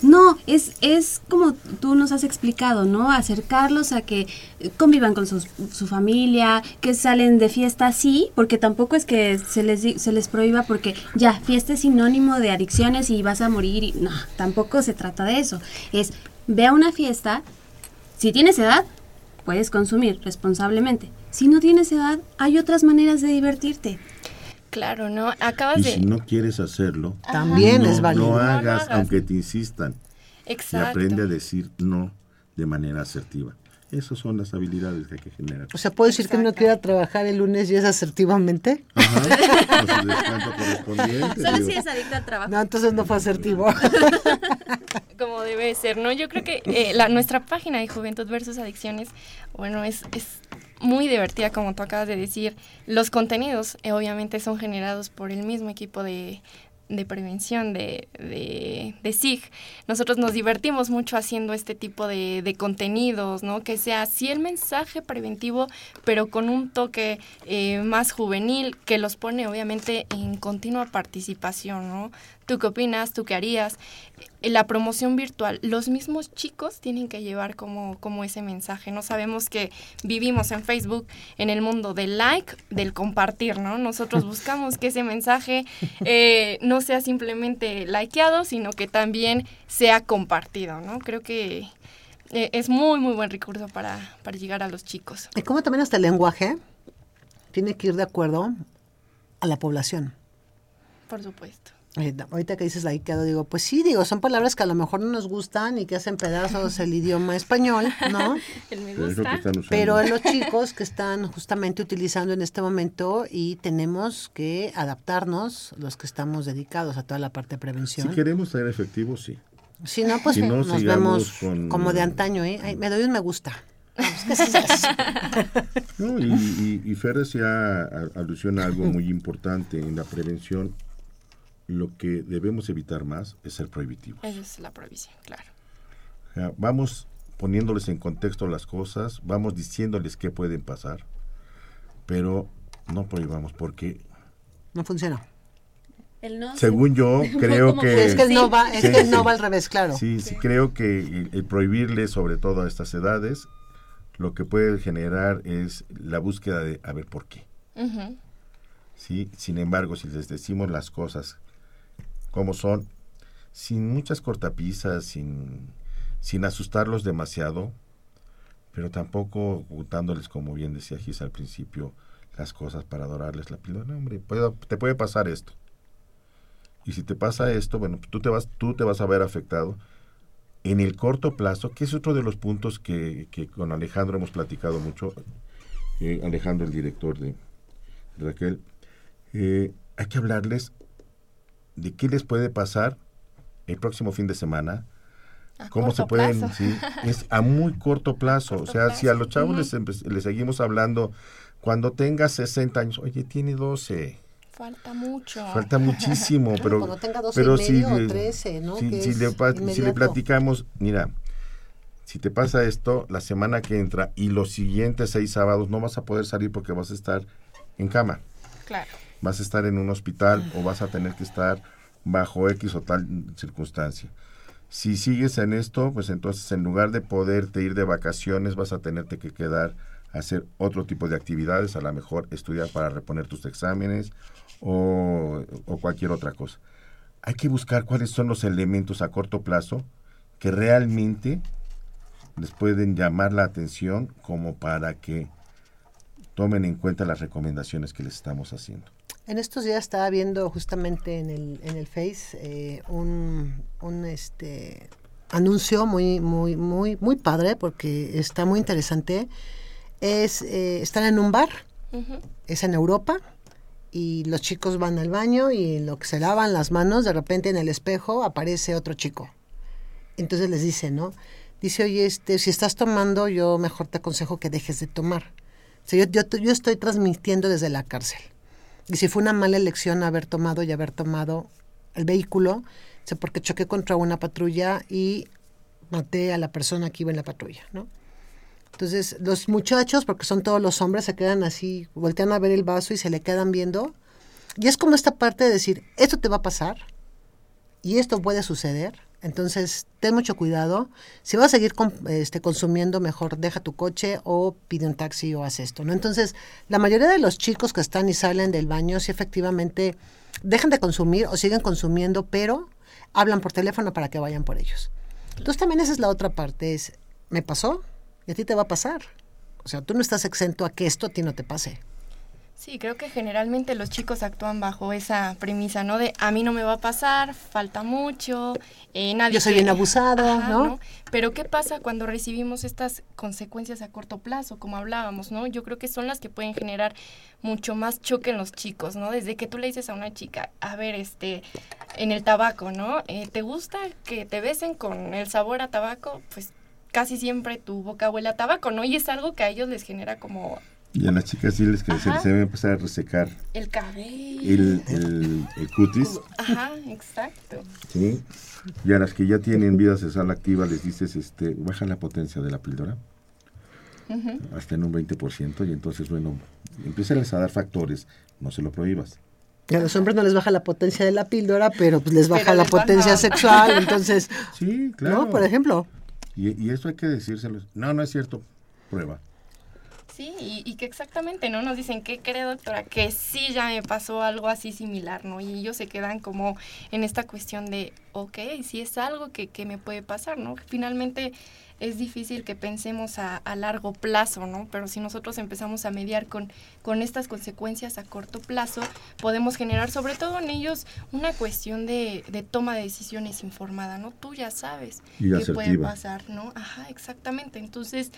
No, es, es como tú nos has explicado, ¿no? Acercarlos a que convivan con sus- su familia, que salen de fiesta, sí, porque tampoco es que se les, se les prohíba porque ya, fiesta es sinónimo de adicciones y vas a morir. Y, no, tampoco se trata de eso. Es, ve a una fiesta, si tienes edad, puedes consumir responsablemente. si no tienes edad, hay otras maneras de divertirte. Claro, ¿no? Acabas Y de... si no quieres hacerlo, También no, es válido. no No lo hagas, aunque te insistan. Y Exacto. aprende a decir no de manera asertiva. Esas son las habilidades que hay que generar. O sea, ¿puedo decir que no quiera trabajar el lunes y es asertivamente? Ajá, pues. Solo digo. si es adicto al trabajo. No, entonces no fue asertivo. como debe ser, ¿no? Yo creo que eh, la, nuestra página de Juventud versus Adicciones, bueno, es, es muy divertida, como tú acabas de decir. Los contenidos, eh, obviamente, son generados por el mismo equipo de, de prevención de, de, SIG. Nosotros nos divertimos mucho haciendo este tipo de, de contenidos, ¿no? Que sea así el mensaje preventivo, pero con un toque eh, más juvenil, que los pone, obviamente, en continua participación, ¿no? ¿Tú qué opinas? ¿Tú qué harías? Eh, La promoción virtual, los mismos chicos tienen que llevar como, como ese mensaje. No sabemos que vivimos en Facebook en el mundo del like, del compartir, ¿no? Nosotros buscamos que ese mensaje eh, no sea simplemente likeado, sino que también sea compartido, ¿no? Creo que eh, es muy, muy buen recurso para, para llegar a los chicos. Y como también hasta el lenguaje tiene que ir de acuerdo a la población. Por supuesto. Eh, ahorita que dices laiqueado, digo, pues sí, digo, son palabras que a lo mejor no nos gustan y que hacen pedazos el idioma español, ¿no? El me Pero gusta. Pero los chicos que están justamente utilizando en este momento y tenemos que adaptarnos, los que estamos dedicados a toda la parte de Si prevención. queremos ser efectivos, sí. Si no, pues Si no, nos vemos con- como de antaño, ¿eh? Ay, me doy un me gusta. Pues, ¿qué es eso? No, y, y, y Fer hacía a- alusión a algo muy importante en la prevención. Lo que debemos evitar más es ser prohibitivo. Esa es la prohibición, claro. O sea, vamos poniéndoles en contexto las cosas, vamos diciéndoles qué pueden pasar, pero no prohibamos porque, No funciona. El no se- según yo, creo que... Es que el no va, es Sí, que el no va al revés, claro. Sí, sí, creo que el, el prohibirle, sobre todo a estas edades, lo que puede generar es la búsqueda de a ver por qué. ¿sí? Sin embargo, si les decimos las cosas como son, sin muchas cortapisas, sin, sin asustarlos demasiado, pero tampoco ocultándoles, como bien decía Gis al principio, las cosas para adorarles la píldora. No, hombre, te puede pasar esto. Y si te pasa esto, bueno, pues tú te vas, tú te vas a ver afectado en el corto plazo, que es otro de los puntos que, con Alejandro hemos platicado mucho. eh, Alejandro, el director de, de Raquel, eh, hay que hablarles de qué les puede pasar el próximo fin de semana, A cómo se pueden, plazo. sí, es a muy corto plazo. o corto sea, si a plazo, los chavos ujú. les, empe- les seguimos hablando, cuando tenga 60 años, oye, tiene 12, Falta mucho. falta muchísimo, pero, cuando tenga 12 pero y si, medio o le- 13, ¿no? si, si le, si le platicamos, mira, si te pasa esto, la semana que entra y los siguientes seis sábados no vas a poder salir porque vas a estar en cama. Claro. vas a estar en un hospital o vas a tener que estar bajo X o tal circunstancia. Si sigues en esto, pues entonces en lugar de poderte ir de vacaciones, vas a tenerte que quedar a hacer otro tipo de actividades, a lo mejor estudiar para reponer tus exámenes o, o cualquier otra cosa. Hay que buscar cuáles son los elementos a corto plazo que realmente les pueden llamar la atención como para que tomen en cuenta las recomendaciones que les estamos haciendo. En estos días estaba viendo justamente en el, en el Face eh, un, un este anuncio muy, muy, muy, muy padre porque está muy interesante. Es eh, estar en un bar, es en Europa, y los chicos van al baño y en lo que se lavan las manos, de repente en el espejo aparece otro chico. Entonces les dice, ¿no? Dice, oye, este, si estás tomando, yo mejor te aconsejo que dejes de tomar. O yo, yo, estoy transmitiendo desde la cárcel. Y si fue una mala elección haber tomado y haber tomado el vehículo, sé porque choqué contra una patrulla y maté a la persona que iba en la patrulla, ¿no? Entonces, los muchachos, porque son todos los hombres, se quedan así, voltean a ver el vaso y se le quedan viendo. Y es como esta parte de decir, esto te va a pasar y esto puede suceder. Entonces, ten mucho cuidado. Si vas a seguir con- este, consumiendo, mejor deja tu coche o pide un taxi o haz esto, ¿no? Entonces, la mayoría de los chicos que están y salen del baño, sí efectivamente dejan de consumir o siguen consumiendo, pero hablan por teléfono para que vayan por ellos. Entonces, también esa es la otra parte, es, me pasó y a ti te va a pasar. O sea, tú no estás exento a que esto a ti no te pase. Sí, creo que generalmente los chicos actúan bajo esa premisa, ¿no? De a mí no me va a pasar, falta mucho, eh, nadie... Yo soy bien abusado, Ajá, ¿no? Pero ¿qué pasa cuando recibimos estas consecuencias a corto plazo, como hablábamos, ¿no? Yo creo que son las que pueden generar mucho más choque en los chicos, ¿no? Desde que tú le dices a una chica, a ver, este, en el tabaco, ¿no? Eh, ¿Te gusta que te besen con el sabor a tabaco? Pues casi siempre tu boca huele a tabaco, ¿no? Y es algo que a ellos les genera como Y a las chicas sí les que se, Ajá. se debe empezar a resecar el cabello. el, el, el cutis, Ajá, exacto. ¿sí? Y a las que ya tienen vida sexual activa les dices, este, baja la potencia de la píldora Ujú. hasta en un 20% y entonces, bueno, empiezas a dar factores, no se lo prohíbas. Y a los hombres no les baja la potencia de la píldora, pero pues les baja Pero la les baja. potencia sexual, entonces, Sí, claro. ¿no? Por ejemplo. Y, y eso hay que decírselo. No, no es cierto. Prueba. Sí, y, y que exactamente, ¿no? Nos dicen, ¿qué cree, doctora? Que sí ya me pasó algo así similar, ¿no? Y ellos se quedan como en esta cuestión de, ok, sí es algo que, que me puede pasar, ¿no? Finalmente es difícil que pensemos a, a largo plazo, ¿no? Pero si nosotros empezamos a mediar con, con estas consecuencias a corto plazo, podemos generar sobre todo en ellos una cuestión de, de toma de decisiones informada, ¿no? Tú ya sabes Y qué puede pasar, ¿no? Ajá, exactamente. Entonces,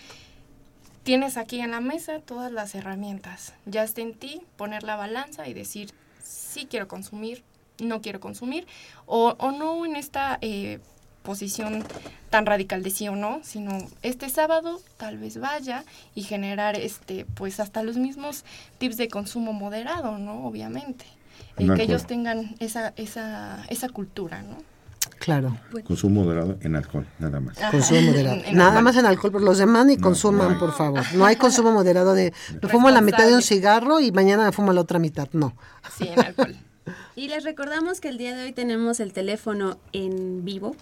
tienes aquí en la mesa todas las herramientas. Ya está en ti poner la balanza y decir, sí quiero consumir, no quiero consumir, o, o no en esta eh, posición tan radical de sí o no, sino este sábado tal vez vaya y generar este pues hasta los mismos tips de consumo moderado, ¿no? Obviamente. Eh, que ellos tengan esa, esa, esa cultura, ¿no? Claro, Consumo moderado en alcohol, nada más. Ajá. consumo moderado. Nada más en alcohol, pero los demás ni No, consuman, no. por favor. No hay consumo moderado de, me fumo la mitad de un cigarro y mañana me fumo la otra mitad. No. Sí, en alcohol. Y les recordamos que el día de hoy tenemos el teléfono en vivo,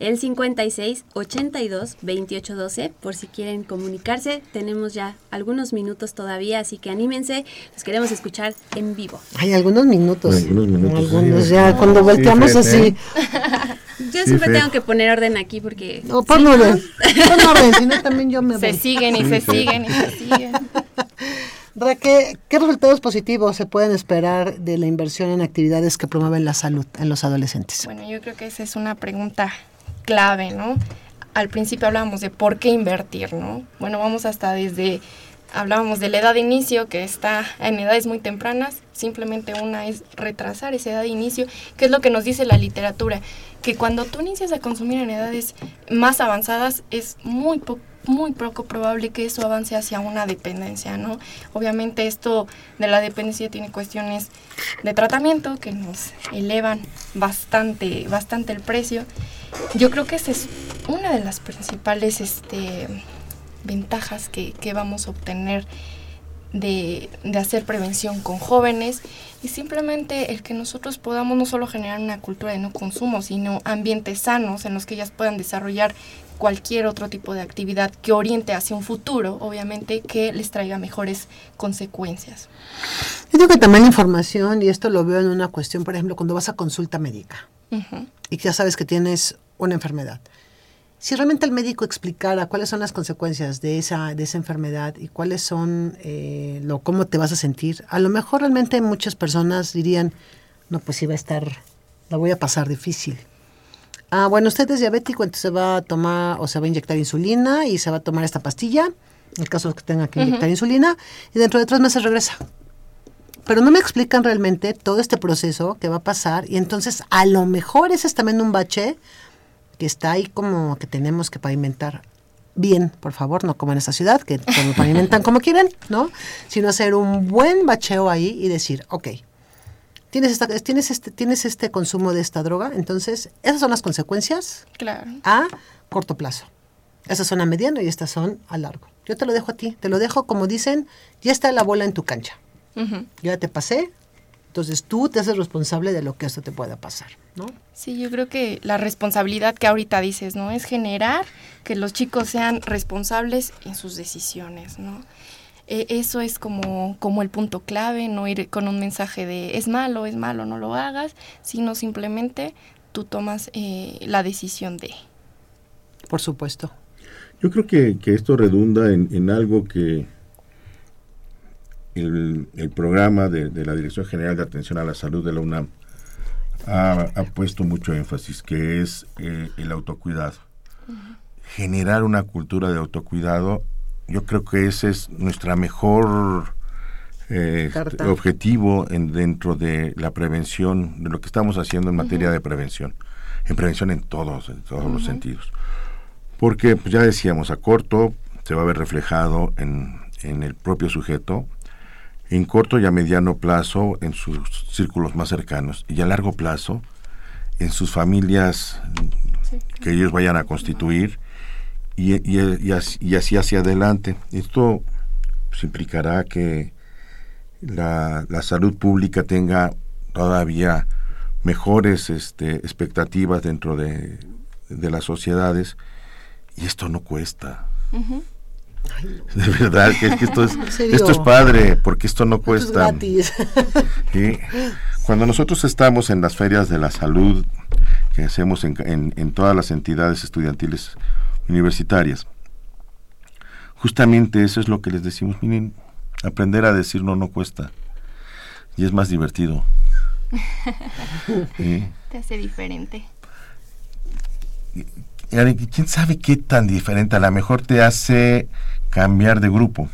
el 56 82 28 12, por si quieren comunicarse. Tenemos ya algunos minutos todavía, así que anímense, los queremos escuchar en vivo. Hay algunos minutos. Algunos minutos, Algunos, sí. ya, cuando volteamos así. Yo Sí, siempre Fer. tengo que poner orden aquí porque... No, pon orden. Pon orden, si no también yo me Se voy. siguen y se siguen y se siguen. Raquel, ¿qué resultados positivos se pueden esperar de la inversión en actividades que promueven la salud en los adolescentes? Bueno, yo creo que esa es una pregunta clave, ¿no? Al principio hablábamos de por qué invertir, ¿no? Bueno, vamos hasta desde, hablábamos de la edad de inicio, que está en edades muy tempranas, simplemente una es retrasar esa edad de inicio, que es lo que nos dice la literatura, que cuando tú inicias a consumir en edades más avanzadas es muy poco muy poco probable que eso avance hacia una dependencia, ¿no? Obviamente esto de la dependencia tiene cuestiones de tratamiento que nos elevan bastante, bastante el precio. Yo creo que esa es una de las principales este, ventajas que, que vamos a obtener de, de hacer prevención con jóvenes y simplemente el que nosotros podamos no solo generar una cultura de no consumo, sino ambientes sanos en los que ellas puedan desarrollar cualquier otro tipo de actividad que oriente hacia un futuro, obviamente, que les traiga mejores consecuencias. Yo digo que también la información, y esto lo veo en una cuestión, por ejemplo, cuando vas a consulta médica y ya sabes que tienes una enfermedad. Si realmente el médico explicara cuáles son las consecuencias de esa, de esa enfermedad y cuáles son, eh, lo, cómo te vas a sentir, a lo mejor realmente muchas personas dirían, no, pues sí va a estar, la voy a pasar difícil. Ah, bueno, usted es diabético, entonces se va a tomar o se va a inyectar insulina y se va a tomar esta pastilla, en el caso de que tenga que inyectar insulina, y dentro de tres meses regresa. Pero no me explican realmente todo este proceso que va a pasar y entonces a lo mejor ese es también un bache que está ahí como que tenemos que pavimentar bien, por favor, no como en esta ciudad, que que lo pavimentan como quieren, ¿no? Sino hacer un buen bacheo ahí y decir, ok, tienes, esta, tienes, este, tienes este consumo de esta droga, entonces esas son las consecuencias Claro. a corto plazo. Esas son a mediano y estas son a largo. Yo te lo dejo a ti, te lo dejo como dicen, ya está la bola en tu cancha. Yo ya te pasé, entonces tú te haces responsable de lo que esto te pueda pasar, ¿no? Sí, yo creo que la responsabilidad que ahorita dices, ¿no? Es generar que los chicos sean responsables en sus decisiones, ¿no? Eh, eso es como, como el punto clave, no ir con un mensaje de es malo, es malo, no lo hagas, sino simplemente tú tomas eh, la decisión de. Por supuesto. Yo creo que, que esto redunda en, en algo que el, el programa de, de la Dirección General de Atención a la Salud de la UNAM ha, ha puesto mucho énfasis, que es eh, el autocuidado. Generar una cultura de autocuidado, yo creo que ese es nuestra mejor eh, objetivo en, dentro de la prevención, de lo que estamos haciendo en materia de prevención. En prevención en todos, en todos los sentidos. Porque pues, ya decíamos, a corto se va a ver reflejado en, en el propio sujeto, en corto y a mediano plazo en sus círculos más cercanos y a largo plazo en sus familias que ellos vayan a constituir y, y- y así, y así hacia adelante. Esto pues, implicará que la, la salud pública tenga todavía mejores este, expectativas dentro de, de las sociedades y esto no cuesta. De verdad, que, es que esto, es, esto es padre, porque esto no Esto es cuesta. gratis. Sí. Cuando nosotros estamos en las ferias de la salud que hacemos en, en- en todas las entidades estudiantiles universitarias, justamente eso es lo que les decimos, miren, aprender a decir no no cuesta y es más divertido. Sí. Te hace diferente. ¿Quién sabe qué tan diferente? A lo mejor te hace cambiar de grupo.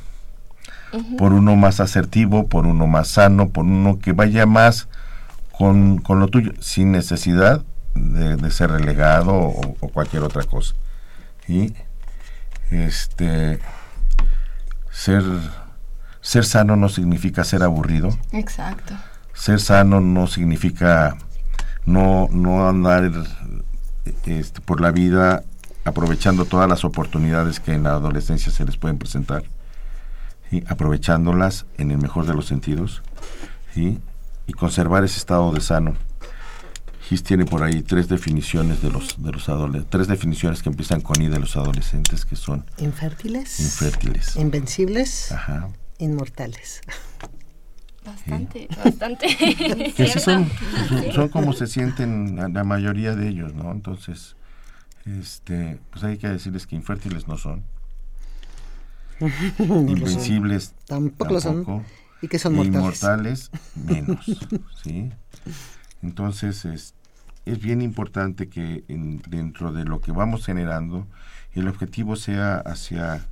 Por uno más asertivo, por uno más sano, por uno que vaya más con, con lo tuyo, sin necesidad de, de ser relegado o, o cualquier otra cosa. Y este ser, ser sano no significa ser aburrido. Exacto. Ser sano no significa no, no andar este, por la vida aprovechando todas las oportunidades que en la adolescencia se les pueden presentar, ¿sí? aprovechándolas en el mejor de los sentidos ¿sí? y conservar ese estado de sano. Gis tiene por ahí tres definiciones de los de los adolescentes, tres definiciones que empiezan con i de los adolescentes que son Infértiles. infértiles. Invencibles. Ajá. Inmortales. Bastante, bastante. que así son, son, son como se sienten la, la mayoría de ellos, ¿no? Entonces, este, pues hay que decirles que infértiles no son, invencibles Tampoco lo son. tampoco, Y que son mortales. inmortales menos, ¿sí? Entonces, es, es bien importante que en- dentro de lo que vamos generando, el objetivo sea hacia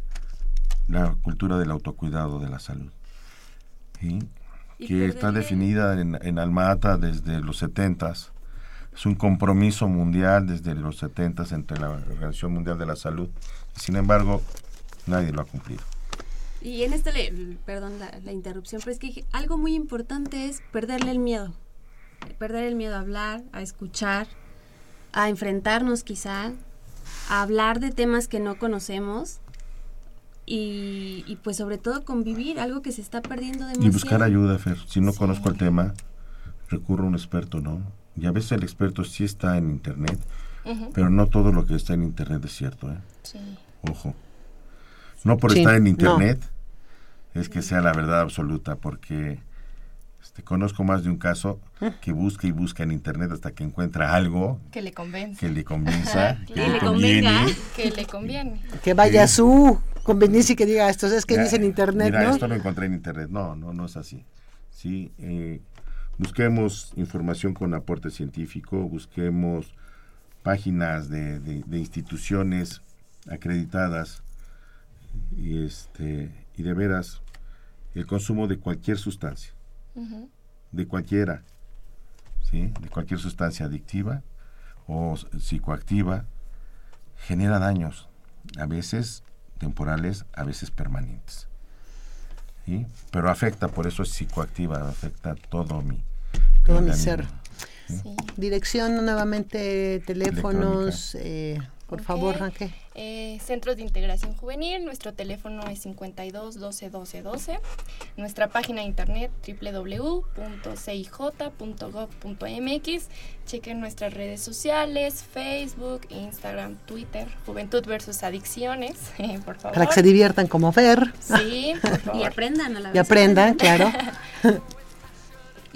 la cultura del autocuidado de la salud. ¿sí? Que está definida en, en Almata desde los 70s. Es un compromiso mundial desde los 70s entre la Organización Mundial de la Salud. Sin embargo, nadie lo ha cumplido. Y en este, le- perdón la, la interrupción, pero es que algo muy importante es perderle el miedo. Perder el miedo a hablar, a escuchar, a enfrentarnos quizá, a hablar de temas que no conocemos y, y pues sobre todo convivir, algo que se está perdiendo demasiado. Y buscar ayuda, Fer. Si no conozco el tema, recurro a un experto, ¿no? Y a veces el experto sí está en Internet, pero no todo lo que está en Internet es cierto, ¿eh? Sí. Ojo. No por Sí, estar en no. Internet es que sea la verdad absoluta, porque este, conozco más de un caso que busca y busca en Internet hasta que encuentra algo Que le convence. que le convenza, que Que le le conviene. convenga. Que le conviene. Que vaya a su conveniencia y que diga esto. Es que Ya, dice en internet, mira, ¿no? esto lo encontré en internet. No, no, no es así. Sí, eh, busquemos información con aporte científico, busquemos páginas de, de- de instituciones acreditadas y este y de veras el consumo de cualquier sustancia, De cualquiera, sí, de cualquier sustancia adictiva o psicoactiva genera daños, a veces temporales, a veces permanentes. ¿sí? Pero afecta, por eso es psicoactiva, afecta todo mi, Todo mi ser. Sí. Dirección, nuevamente, teléfonos, eh, por favor, Raquel. Eh, Centros de Integración Juvenil, nuestro teléfono es 52 12 12 12. Nuestra página de internet www.cij.gov.mx. Chequen nuestras redes sociales, Facebook, Instagram, Twitter, Juventud versus Adicciones, eh, por favor. Para que se diviertan como Fer Sí, por Y aprendan a la vez. y aprendan, claro.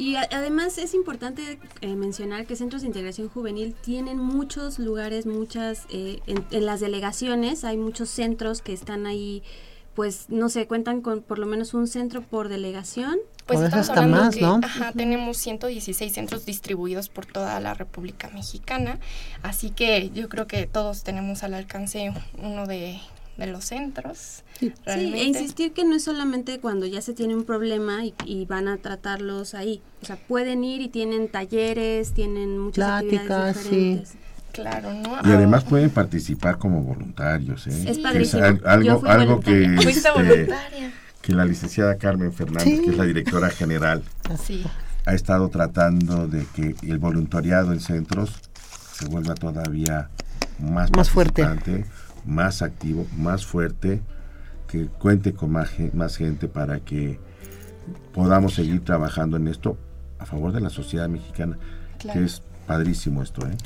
Y a- además es importante eh, mencionar que centros de integración juvenil tienen muchos lugares, muchas, eh, en, en las delegaciones hay muchos centros que están ahí, pues no sé, cuentan con por lo menos un centro por delegación. Pues estamos hasta hablando más, que, ¿no? ajá, tenemos 116 centros distribuidos por toda la República Mexicana, así que yo creo que todos tenemos al alcance uno de, de los centros. Sí, realmente. e insistir que no es solamente cuando ya se tiene un problema y, y van a tratarlos ahí. O sea, pueden ir y tienen talleres, tienen muchas Pláticas, actividades sí. diferentes. Claro, ¿no? Y además pueden participar como voluntarios, ¿eh? Es padrísimo. Yo algo, fui algo que, voluntaria. Este, voluntaria. que la licenciada Carmen Fernández, Sí. que es la directora general, Sí. ha estado tratando de que el voluntariado en centros se vuelva todavía más, Más fuerte. Más activo, más fuerte, que cuente con más, más gente para que podamos seguir trabajando en esto a favor de la sociedad mexicana, Claro. que es padrísimo esto, ¿eh?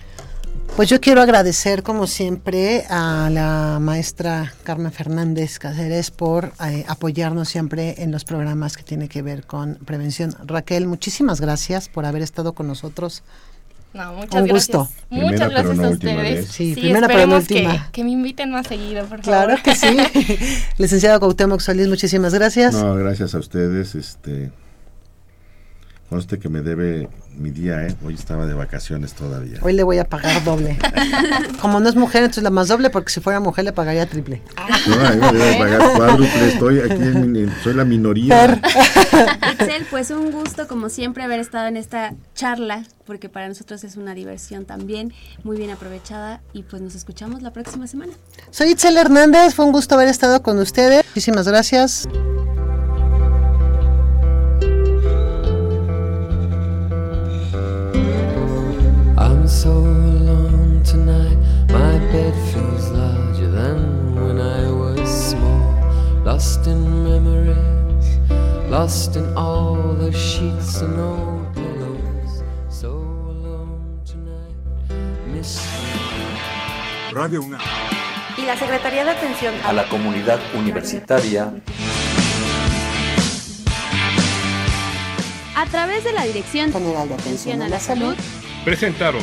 Pues yo quiero agradecer, como siempre, a la maestra Carmen Fernández Cáceres por eh, apoyarnos siempre en los programas que tiene que ver con prevención. Raquel, muchísimas gracias por haber estado con nosotros. No, muchas Un gracias. gusto. Primera, Muchas pero gracias no a ustedes. vez. Sí, primera, pero no que- última. Que, me inviten más seguido, por favor. Claro que sí. Licenciado Cuauhtémoc Solís, muchísimas gracias. No, gracias a ustedes, este conste que me debe mi día, ¿eh? Hoy estaba de vacaciones todavía. Hoy le voy a pagar doble. Como no es mujer, entonces la más doble, porque si fuera mujer le pagaría triple. No, me debe pagar cuádruple, estoy aquí, en mi- soy la minoría. Itzel, pues un gusto como siempre haber estado en esta charla, porque para nosotros es una diversión también, muy bien aprovechada y pues nos escuchamos la próxima semana. Soy Itzel Hernández, fue un gusto haber estado con ustedes. Muchísimas gracias. So alone tonight. My bed feels larger than when I was small. Lost in memories, lost in all the sheets and old pillows. So alone tonight. Miss Radio UNAM. Y la Secretaría de Atención a la comunidad universitaria A través de la Dirección General de Atención a la Salud. Presentaron